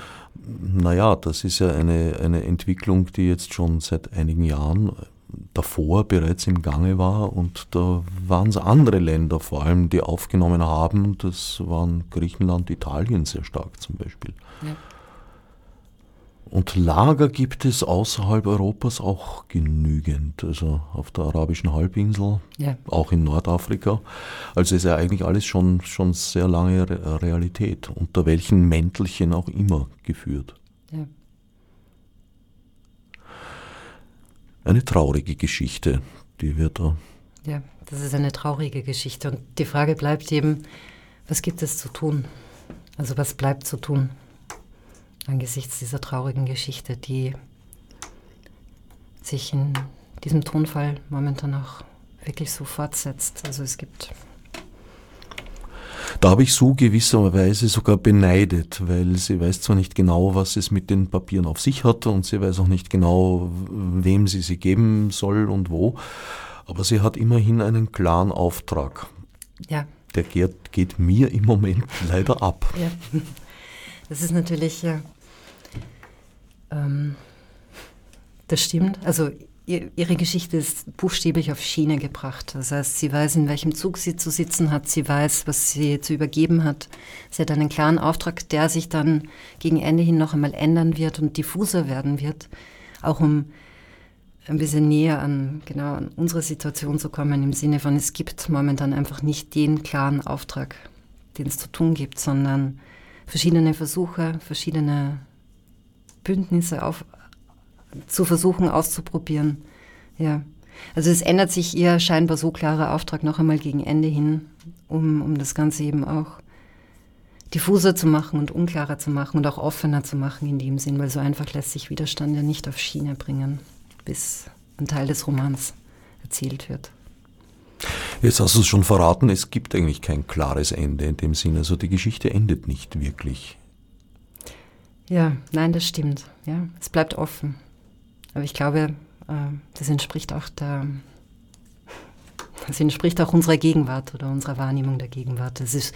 Naja, das ist ja eine, eine Entwicklung, die jetzt schon seit einigen Jahren davor bereits im Gange war und da waren es andere Länder vor allem, die aufgenommen haben. Das waren Griechenland, Italien sehr stark zum Beispiel. Ja. Und Lager gibt es außerhalb Europas auch genügend, also auf der arabischen Halbinsel, ja. auch in Nordafrika. Also ist ja eigentlich alles schon, schon sehr lange Realität, unter welchen Mäntelchen auch immer geführt. Ja. Eine traurige Geschichte, die wir da. Ja, das ist eine traurige Geschichte. Und die Frage bleibt eben, was gibt es zu tun? Also was bleibt zu tun angesichts dieser traurigen Geschichte, die sich in diesem Tonfall momentan auch wirklich so fortsetzt. Also es gibt da habe ich so gewisserweise sogar beneidet, weil sie weiß zwar nicht genau, was es mit den Papieren auf sich hat und sie weiß auch nicht genau, wem sie sie geben soll und wo, aber sie hat immerhin einen klaren Auftrag. Ja. Der geht, geht mir im Moment leider ab. Ja. Das ist natürlich ja, Ähm, das stimmt. Also ihre Geschichte ist buchstäblich auf Schiene gebracht. Das heißt, sie weiß, in welchem Zug sie zu sitzen hat, sie weiß, was sie zu übergeben hat. Sie hat einen klaren Auftrag, der sich dann gegen Ende hin noch einmal ändern wird und diffuser werden wird, auch um ein bisschen näher an, genau, an unsere Situation zu kommen, im Sinne von, es gibt momentan einfach nicht den klaren Auftrag, den es zu tun gibt, sondern verschiedene Versuche, verschiedene Bündnisse auf, zu versuchen auszuprobieren. Ja. Also es ändert sich ihr scheinbar so klarer Auftrag noch einmal gegen Ende hin, um, um das Ganze eben auch diffuser zu machen und unklarer zu machen und auch offener zu machen in dem Sinn, weil so einfach lässt sich Widerstand ja nicht auf Schiene bringen, bis ein Teil des Romans erzählt wird. Jetzt hast du es schon verraten, es gibt eigentlich kein klares Ende in dem Sinne, also die Geschichte endet nicht wirklich. Ja, nein, das stimmt. Ja, es bleibt offen. Aber ich glaube, äh, das entspricht auch der, das entspricht auch unserer Gegenwart oder unserer Wahrnehmung der Gegenwart. Es ist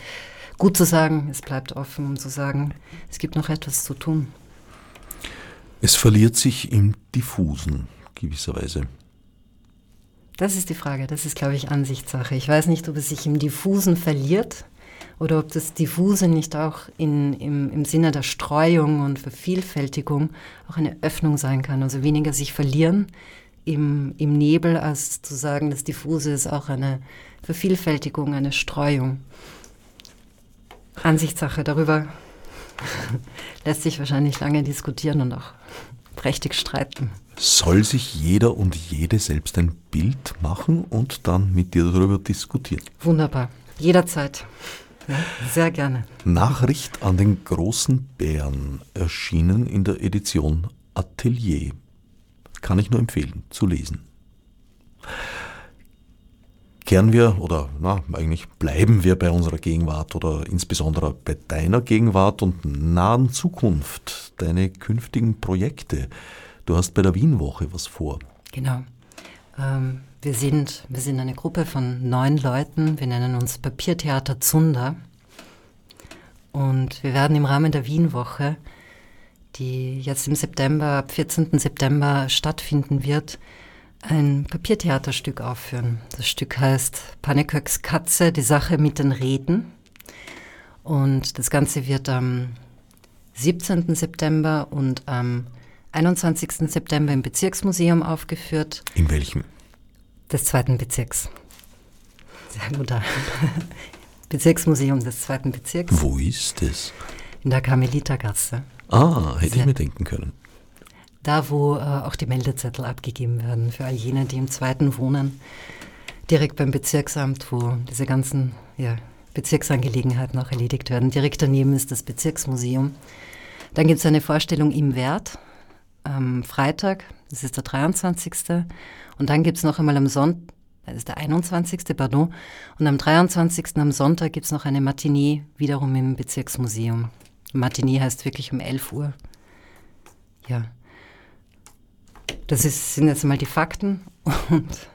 gut zu sagen, es bleibt offen, um zu sagen, es gibt noch etwas zu tun. Es verliert sich im Diffusen gewisserweise. Das ist die Frage, das ist, glaube ich, Ansichtssache. Ich weiß nicht, ob es sich im Diffusen verliert oder ob das Diffuse nicht auch in, im, im Sinne der Streuung und Vervielfältigung auch eine Öffnung sein kann. Also weniger sich verlieren im, im Nebel, als zu sagen, das Diffuse ist auch eine Vervielfältigung, eine Streuung. Ansichtssache, darüber lässt sich wahrscheinlich lange diskutieren und auch prächtig streiten. Soll sich jeder und jede selbst ein Bild machen und dann mit dir darüber diskutieren? Wunderbar, jederzeit. Ja, sehr gerne. Nachricht an den großen Bären erschienen in der Edition Atelier. Kann ich nur empfehlen zu lesen. Kehren wir oder na, eigentlich bleiben wir bei unserer Gegenwart oder insbesondere bei deiner Gegenwart und nahen Zukunft, deine künftigen Projekte. Du hast bei der Wienwoche was vor. Genau. Ähm, wir sind, wir sind eine Gruppe von neun Leuten. Wir nennen uns Papiertheater Zunder. Und wir werden im Rahmen der Wienwoche, die jetzt im September, ab 14. September stattfinden wird, ein Papiertheaterstück aufführen. Das Stück heißt Paneköks Katze, die Sache mit den Reden. Und das Ganze wird am 17. September und am 21. September im Bezirksmuseum aufgeführt. In welchem? Des zweiten Bezirks. Sehr gut. Bezirksmuseum des zweiten Bezirks. Wo ist es? In der Karmelitergasse. Ah, hätte Sehr, ich mir denken können. Da, wo äh, auch die Meldezettel abgegeben werden für all jene, die im zweiten wohnen. Direkt beim Bezirksamt, wo diese ganzen ja, Bezirksangelegenheiten auch erledigt werden. Direkt daneben ist das Bezirksmuseum. Dann gibt es eine Vorstellung im Wert am Freitag, das ist der 23. Und dann gibt es noch einmal am Sonntag, das ist der 21. Pardon, und am 23. am Sonntag gibt es noch eine Matinee wiederum im Bezirksmuseum. Matinee heißt wirklich um 11 Uhr. Ja. Das ist, sind jetzt mal die Fakten. Und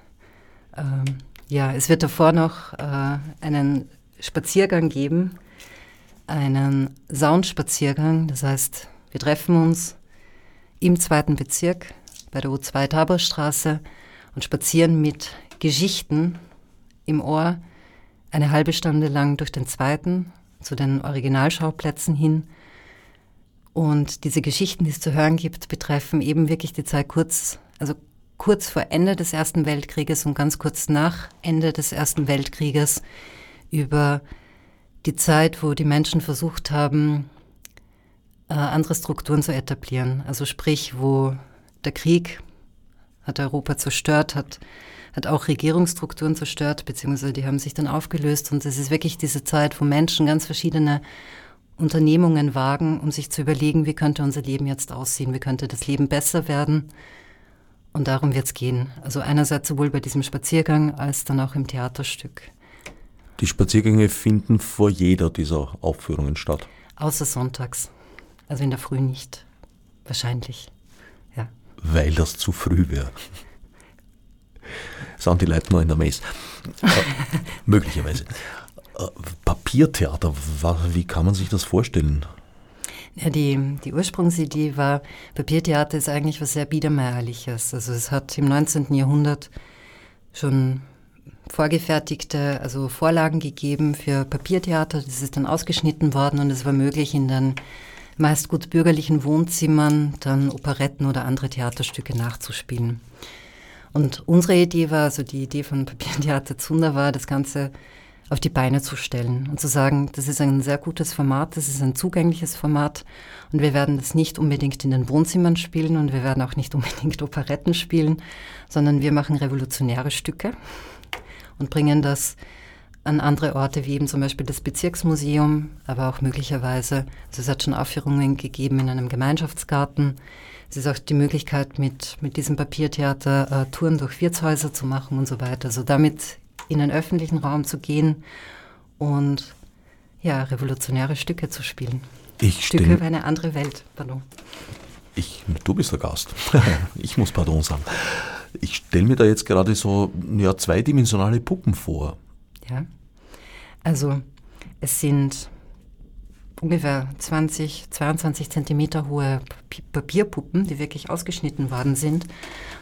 ähm, ja, es wird davor noch äh, einen Spaziergang geben, einen Soundspaziergang. Das heißt, wir treffen uns im zweiten Bezirk bei der U2 Taborstraße und spazieren mit Geschichten im Ohr eine halbe Stunde lang durch den zweiten zu den Originalschauplätzen hin. Und diese Geschichten, die es zu hören gibt, betreffen eben wirklich die Zeit kurz, also kurz vor Ende des Ersten Weltkrieges und ganz kurz nach Ende des Ersten Weltkrieges über die Zeit, wo die Menschen versucht haben, äh, andere Strukturen zu etablieren. Also sprich, wo der Krieg hat Europa zerstört, hat, hat auch Regierungsstrukturen zerstört, beziehungsweise die haben sich dann aufgelöst. Und es ist wirklich diese Zeit, wo Menschen ganz verschiedene Unternehmungen wagen, um sich zu überlegen, wie könnte unser Leben jetzt aussehen, wie könnte das Leben besser werden. Und darum wird es gehen. Also einerseits sowohl bei diesem Spaziergang als dann auch im Theaterstück. Die Spaziergänge finden vor jeder dieser Aufführungen statt. Außer sonntags. Also in der Früh nicht. Wahrscheinlich. Ja. Weil das zu früh wäre. Sind die Leute noch in der Messe. äh, möglicherweise. Äh, Papiertheater, wie kann man sich das vorstellen? Ja, die, die Ursprungsidee war, Papiertheater ist eigentlich was sehr Biedermeierliches. Also es hat im 19. Jahrhundert schon vorgefertigte, also Vorlagen gegeben für Papiertheater. Das ist dann ausgeschnitten worden und es war möglich, in den meist gut bürgerlichen Wohnzimmern dann Operetten oder andere Theaterstücke nachzuspielen. Und unsere Idee war, also die Idee von Papiertheater Zunder war, das Ganze auf die Beine zu stellen und zu sagen, das ist ein sehr gutes Format, das ist ein zugängliches Format und wir werden das nicht unbedingt in den Wohnzimmern spielen und wir werden auch nicht unbedingt Operetten spielen, sondern wir machen revolutionäre Stücke und bringen das an andere Orte, wie eben zum Beispiel das Bezirksmuseum, aber auch möglicherweise, also es hat schon Aufführungen gegeben in einem Gemeinschaftsgarten. Es ist auch die Möglichkeit, mit, mit diesem Papiertheater äh, Touren durch Wirtshäuser zu machen und so weiter. Also damit in den öffentlichen Raum zu gehen und ja, revolutionäre Stücke zu spielen. Ich Stücke über eine andere Welt, pardon. Ich, du bist der Gast. ich muss Pardon sagen. Ich stelle mir da jetzt gerade so ja, zweidimensionale Puppen vor. Ja. Also es sind ungefähr 20, 22 Zentimeter hohe Papierpuppen, die wirklich ausgeschnitten worden sind.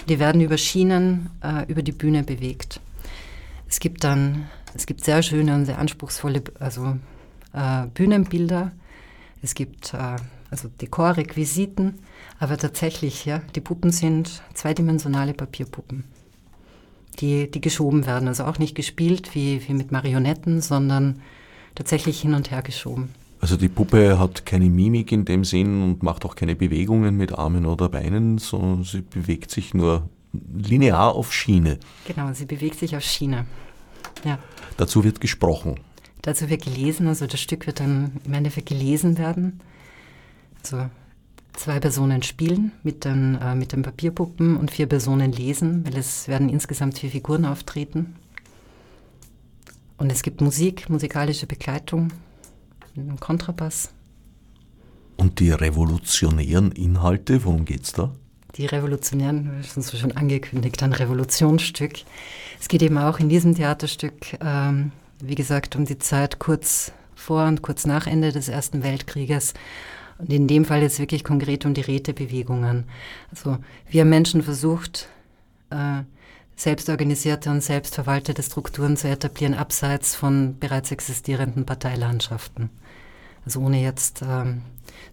Die werden über Schienen äh, über die Bühne bewegt. Es gibt dann, es gibt sehr schöne und sehr anspruchsvolle also, äh, Bühnenbilder. Es gibt äh, also Dekorrequisiten, aber tatsächlich, ja, die Puppen sind zweidimensionale Papierpuppen, die, die geschoben werden. Also auch nicht gespielt wie, wie mit Marionetten, sondern tatsächlich hin und her geschoben. Also die Puppe hat keine Mimik in dem Sinn und macht auch keine Bewegungen mit Armen oder Beinen, sondern sie bewegt sich nur linear auf Schiene. Genau, sie bewegt sich auf Schiene. Ja. Dazu wird gesprochen. Dazu wird gelesen, also das Stück wird dann im Endeffekt gelesen werden. Also zwei Personen spielen mit den, äh, mit den Papierpuppen und vier Personen lesen, weil es werden insgesamt vier Figuren auftreten. Und es gibt Musik, musikalische Begleitung, einen Kontrabass. Und die revolutionären Inhalte, worum geht es da? die Revolutionären, das ist schon angekündigt, ein Revolutionsstück. Es geht eben auch in diesem Theaterstück, ähm, wie gesagt, um die Zeit kurz vor und kurz nach Ende des Ersten Weltkrieges. Und in dem Fall jetzt wirklich konkret um die Rätebewegungen. Also wir Menschen versucht, äh, selbstorganisierte und selbstverwaltete Strukturen zu etablieren, abseits von bereits existierenden Parteilandschaften. Also ohne jetzt ähm,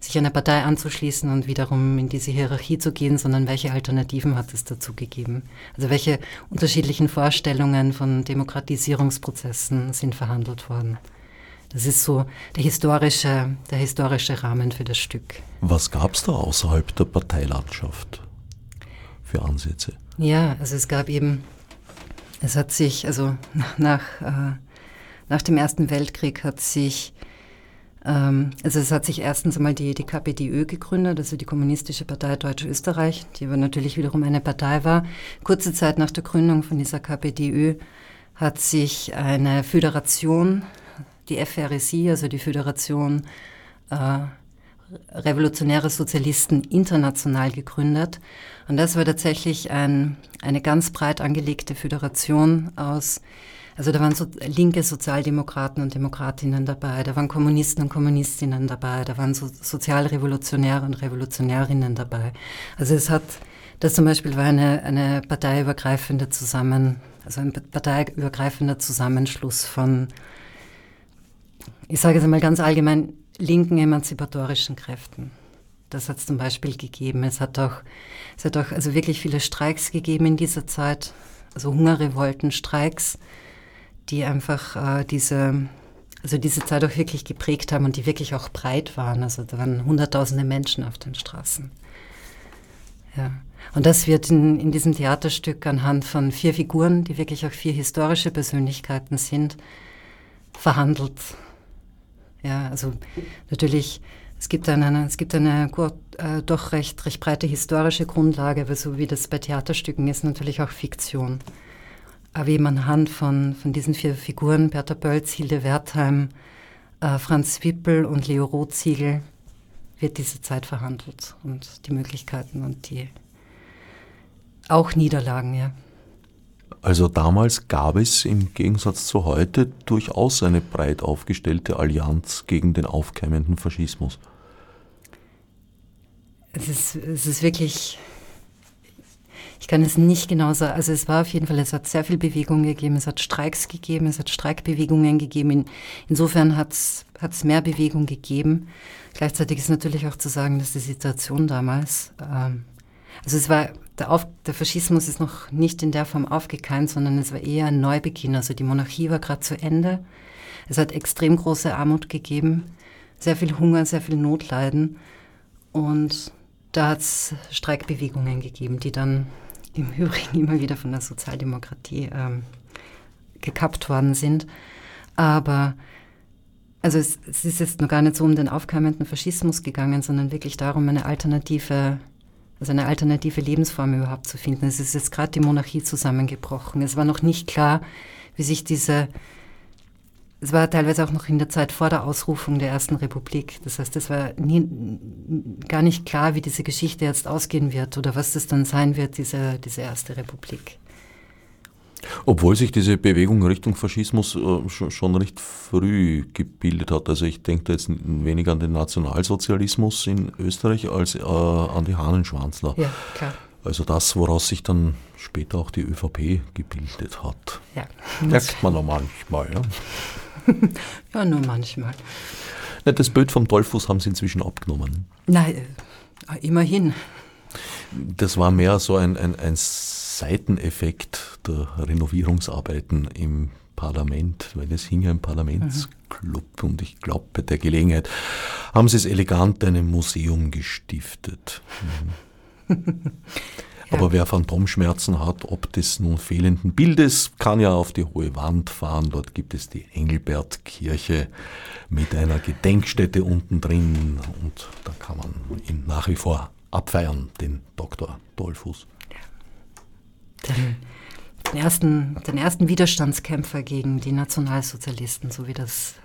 sich einer Partei anzuschließen und wiederum in diese Hierarchie zu gehen, sondern welche Alternativen hat es dazu gegeben? Also welche unterschiedlichen Vorstellungen von Demokratisierungsprozessen sind verhandelt worden? Das ist so der historische, der historische Rahmen für das Stück. Was gab es da außerhalb der Parteilandschaft für Ansätze? Ja, also es gab eben, es hat sich, also nach, äh, nach dem Ersten Weltkrieg hat sich ähm, also es hat sich erstens einmal die, die KPDÖ gegründet, also die Kommunistische Partei Deutsch-Österreich, die aber natürlich wiederum eine Partei war. Kurze Zeit nach der Gründung von dieser KPDÖ hat sich eine Föderation, die FRSI, also die Föderation äh, Revolutionäre Sozialisten international gegründet. Und das war tatsächlich ein, eine ganz breit angelegte Föderation aus also da waren so linke Sozialdemokraten und Demokratinnen dabei, da waren Kommunisten und Kommunistinnen dabei, da waren so Sozialrevolutionäre und Revolutionärinnen dabei. Also es hat, das zum Beispiel war eine, eine parteiübergreifende Zusammen, also ein parteiübergreifender Zusammenschluss von, ich sage es einmal ganz allgemein, linken emanzipatorischen Kräften. Das hat es zum Beispiel gegeben. Es hat auch, es hat auch also wirklich viele Streiks gegeben in dieser Zeit, also Hungerrevolten, Streiks die einfach äh, diese, also diese Zeit auch wirklich geprägt haben und die wirklich auch breit waren. Also da waren hunderttausende Menschen auf den Straßen. Ja. Und das wird in, in diesem Theaterstück anhand von vier Figuren, die wirklich auch vier historische Persönlichkeiten sind, verhandelt. Ja, also natürlich, es gibt eine, es gibt eine äh, doch recht, recht breite historische Grundlage, aber so wie das bei Theaterstücken ist, natürlich auch Fiktion. Aber eben anhand von, von diesen vier Figuren, Bertha Bölz, Hilde Wertheim, äh, Franz Wippel und Leo Rotziegel, wird diese Zeit verhandelt und die Möglichkeiten und die auch Niederlagen, ja. Also damals gab es im Gegensatz zu heute durchaus eine breit aufgestellte Allianz gegen den aufkeimenden Faschismus. es ist, es ist wirklich, ich kann es nicht genau sagen, also es war auf jeden Fall, es hat sehr viel Bewegung gegeben, es hat Streiks gegeben, es hat Streikbewegungen gegeben. In, insofern hat es mehr Bewegung gegeben. Gleichzeitig ist natürlich auch zu sagen, dass die Situation damals, ähm, also es war, der, Auf, der Faschismus ist noch nicht in der Form aufgekeimt, sondern es war eher ein Neubeginn. Also die Monarchie war gerade zu Ende. Es hat extrem große Armut gegeben, sehr viel Hunger, sehr viel Notleiden. Und da hat es Streikbewegungen gegeben, die dann im Übrigen immer wieder von der Sozialdemokratie ähm, gekappt worden sind. Aber also es, es, ist jetzt noch gar nicht so um den aufkeimenden Faschismus gegangen, sondern wirklich darum, eine alternative, also eine alternative Lebensform überhaupt zu finden. Es ist jetzt gerade die Monarchie zusammengebrochen. Es war noch nicht klar, wie sich diese es war teilweise auch noch in der Zeit vor der Ausrufung der Ersten Republik. Das heißt, es war nie, gar nicht klar, wie diese Geschichte jetzt ausgehen wird oder was das dann sein wird, diese, diese Erste Republik. Obwohl sich diese Bewegung Richtung Faschismus äh, schon, recht früh gebildet hat. Also ich denke da jetzt weniger an den Nationalsozialismus in Österreich als äh, an die Hahnenschwanzler. Ja, klar. Also das, woraus sich dann später auch die ÖVP gebildet hat. Ja. Merkt man noch manchmal. Ja. ja, nur manchmal. Das Bild vom Dollfuß haben Sie inzwischen abgenommen. Nein, äh, immerhin. Das war mehr so ein, ein, ein Seiteneffekt der Renovierungsarbeiten im Parlament, weil es hing ja im Parlamentsclub mhm. und ich glaube, bei der Gelegenheit haben sie es elegant einem Museum gestiftet. Mhm. Aber wer Phantomschmerzen hat, ob des nun fehlenden Bildes, kann ja auf die hohe Wand fahren. Dort gibt es die Engelbertkirche mit einer Gedenkstätte unten drin und da kann man ihn nach wie vor abfeiern, den Dr. Dollfuß. Den, den, ersten, den ersten Widerstandskämpfer gegen die Nationalsozialisten, so wie das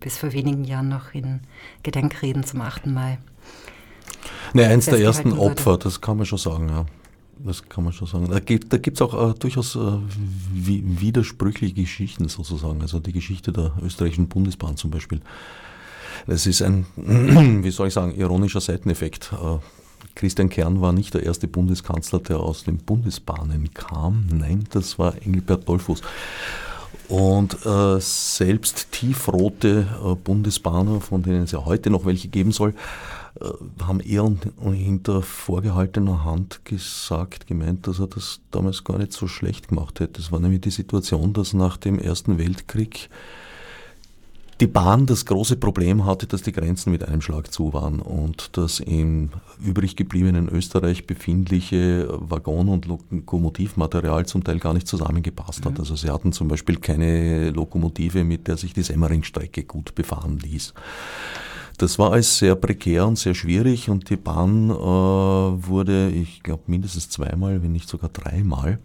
bis vor wenigen Jahren noch in Gedenkreden zum 8. Mai Ne, eins der ersten Opfer, wurde. das kann man schon sagen, ja. Das kann man schon sagen. Da gibt es auch äh, durchaus äh, widersprüchliche Geschichten sozusagen. Also die Geschichte der österreichischen Bundesbahn zum Beispiel. Das ist ein, wie soll ich sagen, ironischer Seiteneffekt. Äh, Christian Kern war nicht der erste Bundeskanzler, der aus den Bundesbahnen kam. Nein, das war Engelbert Dollfuß. Und äh, selbst tiefrote äh, Bundesbahner, von denen es ja heute noch welche geben soll, äh, haben eher hinter vorgehaltener Hand gesagt, gemeint, dass er das damals gar nicht so schlecht gemacht hätte. Es war nämlich die Situation, dass nach dem Ersten Weltkrieg die Bahn das große Problem hatte, dass die Grenzen mit einem Schlag zu waren und dass im übrig gebliebenen Österreich befindliche Waggon- und Lokomotivmaterial zum Teil gar nicht zusammengepasst hat. Mhm. Also sie hatten zum Beispiel keine Lokomotive, mit der sich die Semmeringstrecke gut befahren ließ. Das war alles sehr prekär und sehr schwierig und die Bahn äh, wurde, ich glaube, mindestens zweimal, wenn nicht sogar dreimal,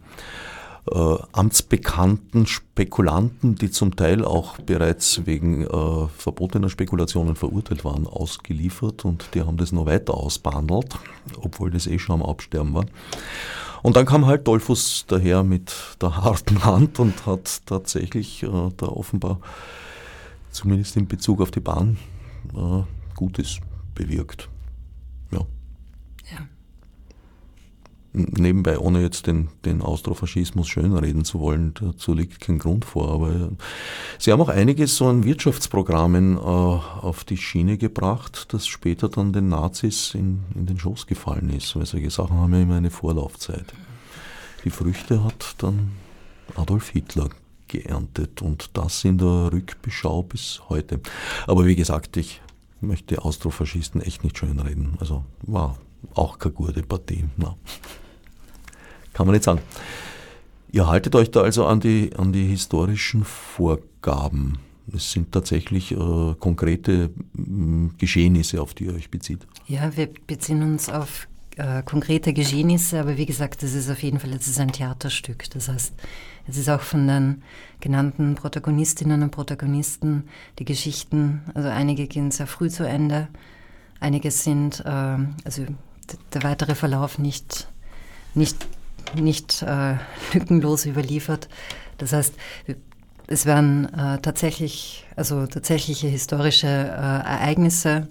äh, amtsbekannten Spekulanten, die zum Teil auch bereits wegen äh, verbotener Spekulationen verurteilt waren, ausgeliefert und die haben das noch weiter ausbehandelt, obwohl das eh schon am Absterben war. Und dann kam halt Dollfuß daher mit der harten Hand und hat tatsächlich äh, da offenbar, zumindest in Bezug auf die Bahn, äh, Gutes bewirkt. Ja. ja. Nebenbei, ohne jetzt den, den Austrofaschismus schönreden zu wollen, dazu liegt kein Grund vor, aber sie haben auch einiges so an Wirtschaftsprogrammen äh, auf die Schiene gebracht, das später dann den Nazis in, in den Schoß gefallen ist, weil solche Sachen haben ja immer eine Vorlaufzeit. Die Früchte hat dann Adolf Hitler geerntet und das in der Rückbeschau bis heute. Aber wie gesagt, ich möchte Austrofaschisten echt nicht schönreden. Also war auch keine gute Partie. Na. Kann man nicht sagen. Ihr haltet euch da also an die, an die historischen Vorgaben. Es sind tatsächlich äh, konkrete äh, Geschehnisse, auf die ihr euch bezieht. Ja, wir beziehen uns auf äh, konkrete Geschehnisse, aber wie gesagt, es ist auf jeden Fall es ist ein Theaterstück. Das heißt, es ist auch von den genannten Protagonistinnen und Protagonisten die Geschichten, also einige gehen sehr früh zu Ende, einige sind, äh, also der weitere Verlauf nicht, nicht, nicht äh, lückenlos überliefert. Das heißt, es werden äh, tatsächlich, also tatsächliche historische äh, Ereignisse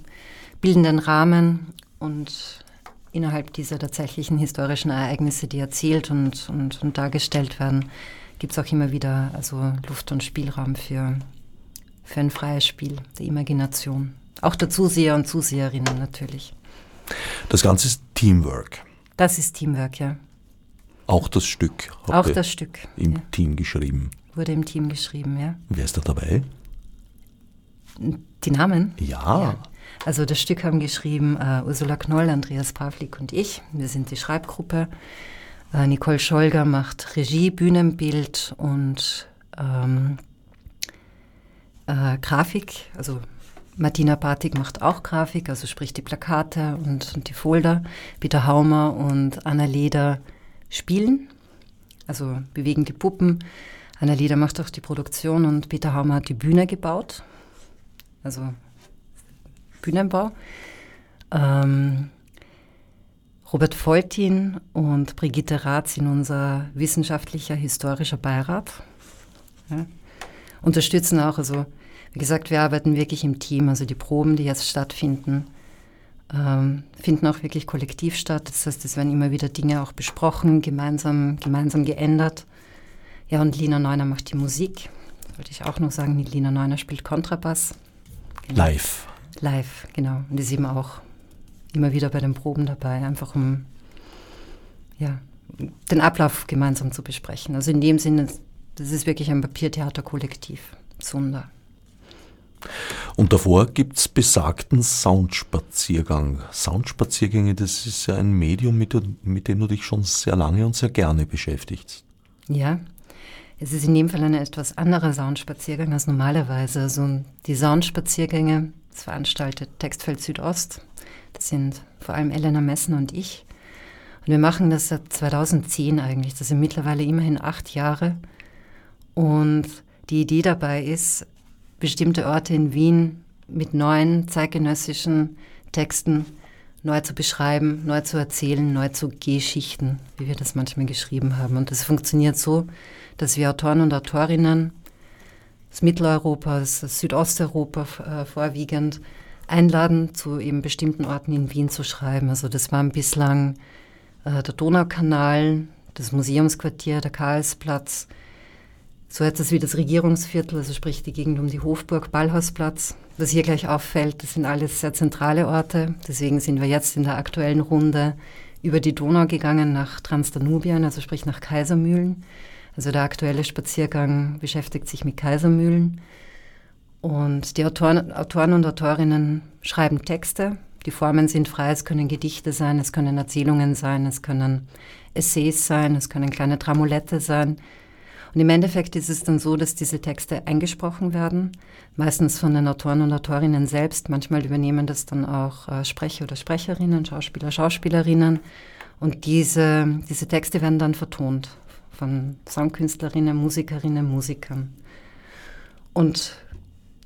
bilden den Rahmen und innerhalb dieser tatsächlichen historischen Ereignisse, die erzählt und, und, und dargestellt werden, gibt es auch immer wieder also Luft und Spielraum für, für ein freies Spiel der Imagination. Auch der Zuseher und Zuseherinnen natürlich. Das Ganze ist Teamwork. Das ist Teamwork, ja. Auch das Stück. Auch das Stück. Im ja. Team geschrieben. Wurde im Team geschrieben, ja. Wer ist da dabei? Die Namen? Ja. ja. Also das Stück haben geschrieben uh, Ursula Knoll, Andreas Pavlik und ich. Wir sind die Schreibgruppe. Uh, Nicole Scholger macht Regie, Bühnenbild und ähm, uh, Grafik. Also Martina Bartik macht auch Grafik, also sprich die Plakate und, und die Folder. Peter Haumer und Anna Leder spielen, also bewegen die Puppen. Anna Leder macht auch die Produktion und Peter Haumer hat die Bühne gebaut, also Bühnenbau. Ähm, Robert Foltin und Brigitte Rath sind unser wissenschaftlicher historischer Beirat. Ja. Unterstützen auch, also wie gesagt, wir arbeiten wirklich im Team, also die Proben, die jetzt stattfinden, ähm, finden auch wirklich kollektiv statt. Das heißt, es werden immer wieder Dinge auch besprochen, gemeinsam, gemeinsam geändert. Ja, und Lina Neuner macht die Musik. Wollte ich auch noch sagen, Lina Neuner spielt Kontrabass. Genau. Live. Live, genau. Und ist eben auch immer wieder bei den Proben dabei, einfach um ja, den Ablauf gemeinsam zu besprechen. Also in dem Sinne, das ist wirklich ein Papiertheaterkollektiv. Sunder. Und davor gibt es besagten Soundspaziergang. Soundspaziergänge, das ist ja ein Medium, mit, mit dem du dich schon sehr lange und sehr gerne beschäftigst. Ja, es ist in dem Fall ein etwas anderer Soundspaziergang als normalerweise. Also die Soundspaziergänge, das veranstaltet Textfeld Südost. Das sind vor allem Elena Messen und ich. Und wir machen das seit 2010 eigentlich. Das sind mittlerweile immerhin acht Jahre. Und die Idee dabei ist, bestimmte Orte in Wien mit neuen zeitgenössischen Texten neu zu beschreiben, neu zu erzählen, neu zu geschichten, wie wir das manchmal geschrieben haben. Und das funktioniert so, dass wir Autoren und Autorinnen aus Mitteleuropa, aus Südosteuropa äh, vorwiegend einladen, zu eben bestimmten Orten in Wien zu schreiben. Also das waren bislang äh, der Donaukanal, das Museumsquartier, der Karlsplatz, so etwas wie das Regierungsviertel, also sprich die Gegend um die Hofburg, Ballhausplatz. Was hier gleich auffällt, das sind alles sehr zentrale Orte. Deswegen sind wir jetzt in der aktuellen Runde über die Donau gegangen nach Transdanubien, also sprich nach Kaisermühlen. Also der aktuelle Spaziergang beschäftigt sich mit Kaisermühlen. Und die Autoren, Autoren und Autorinnen schreiben Texte. Die Formen sind frei, es können Gedichte sein, es können Erzählungen sein, es können Essays sein, es können kleine Tramulette sein. Und im Endeffekt ist es dann so, dass diese Texte eingesprochen werden, meistens von den Autoren und Autorinnen selbst. Manchmal übernehmen das dann auch äh, Sprecher oder Sprecherinnen, Schauspieler, Schauspielerinnen. Und diese, diese Texte werden dann vertont von Songkünstlerinnen, Musikerinnen, Musikern. Und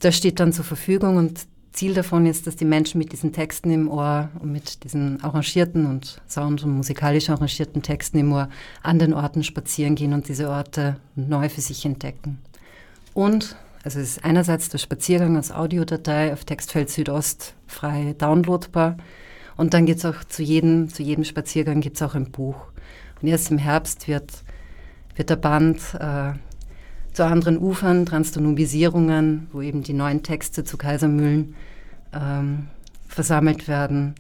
das steht dann zur Verfügung und Ziel davon ist, dass die Menschen mit diesen Texten im Ohr und mit diesen arrangierten und sound- und musikalisch arrangierten Texten im Ohr an den Orten spazieren gehen und diese Orte neu für sich entdecken. Und also es ist einerseits der Spaziergang als Audiodatei auf Textfeld Südost frei downloadbar und dann gibt es auch zu jedem, zu jedem Spaziergang gibt auch ein Buch. Und erst im Herbst wird, wird der Band äh, zu anderen Ufern, Transdanubisierungen, wo eben die neuen Texte zu Kaisermühlen ähm, versammelt werden.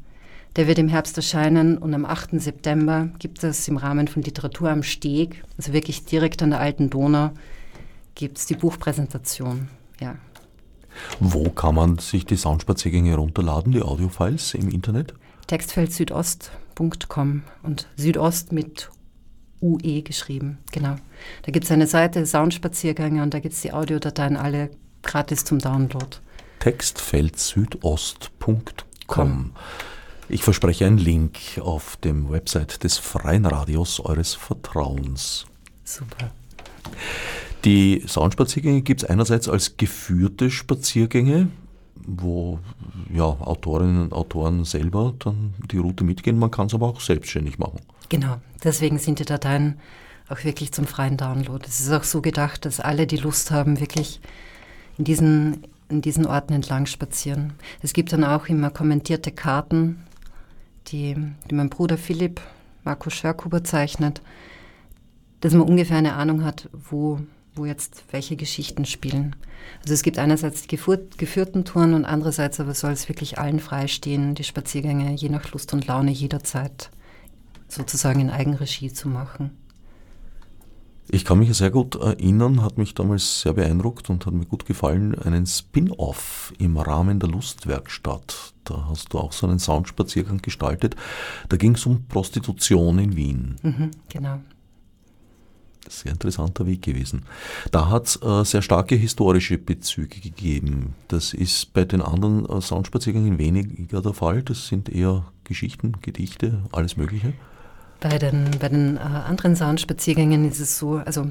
Der wird im Herbst erscheinen und am 8. September gibt es im Rahmen von Literatur am Steg, also wirklich direkt an der alten Donau, gibt es die Buchpräsentation. Ja. Wo kann man sich die Soundspaziergänge herunterladen, die Audiofiles im Internet? Textfeldsüdost.com und Südost mit UE geschrieben, genau. Da gibt es eine Seite, Soundspaziergänge, und da gibt es die Audiodateien alle gratis zum Download. Textfeldsüdost.com. Ich verspreche einen Link auf dem Website des Freien Radios eures Vertrauens. Super. Die Soundspaziergänge gibt es einerseits als geführte Spaziergänge, wo ja, Autorinnen und Autoren selber dann die Route mitgehen. Man kann es aber auch selbstständig machen. Genau, deswegen sind die Dateien auch wirklich zum freien Download. Es ist auch so gedacht, dass alle, die Lust haben, wirklich in diesen, in diesen Orten entlang spazieren. Es gibt dann auch immer kommentierte Karten, die, die mein Bruder Philipp, Markus Schörkuber, zeichnet, dass man ungefähr eine Ahnung hat, wo, wo jetzt welche Geschichten spielen. Also es gibt einerseits die geführten Touren und andererseits aber soll es wirklich allen freistehen, die Spaziergänge je nach Lust und Laune jederzeit sozusagen in Eigenregie zu machen. Ich kann mich sehr gut erinnern, hat mich damals sehr beeindruckt und hat mir gut gefallen, einen Spin-off im Rahmen der Lustwerkstatt. Da hast du auch so einen Soundspaziergang gestaltet. Da ging es um Prostitution in Wien. Mhm, genau. Sehr interessanter Weg gewesen. Da hat es äh, sehr starke historische Bezüge gegeben. Das ist bei den anderen äh, Soundspaziergängen weniger der Fall. Das sind eher Geschichten, Gedichte, alles Mögliche. Bei den, bei den äh, anderen Soundspaziergängen ist es so, also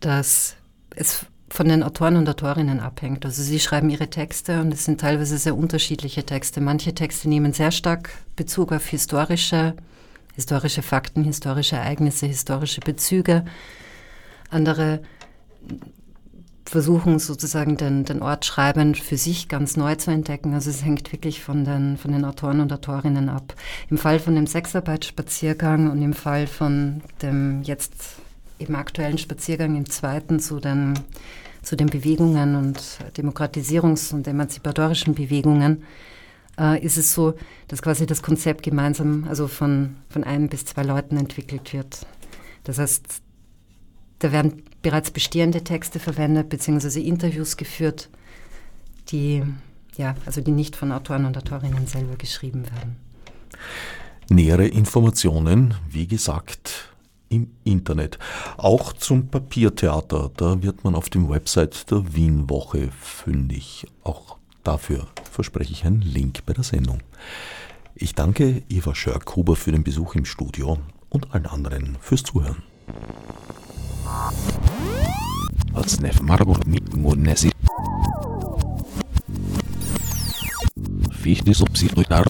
dass es von den Autoren und Autorinnen abhängt. Also sie schreiben ihre Texte und es sind teilweise sehr unterschiedliche Texte. Manche Texte nehmen sehr stark Bezug auf historische, historische Fakten, historische Ereignisse, historische Bezüge. Andere versuchen sozusagen den, den Ort schreibend für sich ganz neu zu entdecken. Also es hängt wirklich von den, von den Autoren und Autorinnen ab. Im Fall von dem Sexarbeitsspaziergang und im Fall von dem jetzt eben aktuellen Spaziergang im zweiten zu den, zu den Bewegungen und Demokratisierungs- und emanzipatorischen Bewegungen, äh, ist es so, dass quasi das Konzept gemeinsam, also von, von einem bis zwei Leuten entwickelt wird. Das heißt, da werden bereits bestehende Texte verwendet, beziehungsweise Interviews geführt, die, ja, also die nicht von Autoren und Autorinnen selber geschrieben werden. Nähere Informationen, wie gesagt, im Internet. Auch zum Papiertheater, da wird man auf dem Website der Wienwoche fündig. Auch dafür verspreche ich einen Link bei der Sendung. Ich danke Eva Schörkhuber für den Besuch im Studio und allen anderen fürs Zuhören. Odsnev Margur Ngunesi. Fichte subsidiar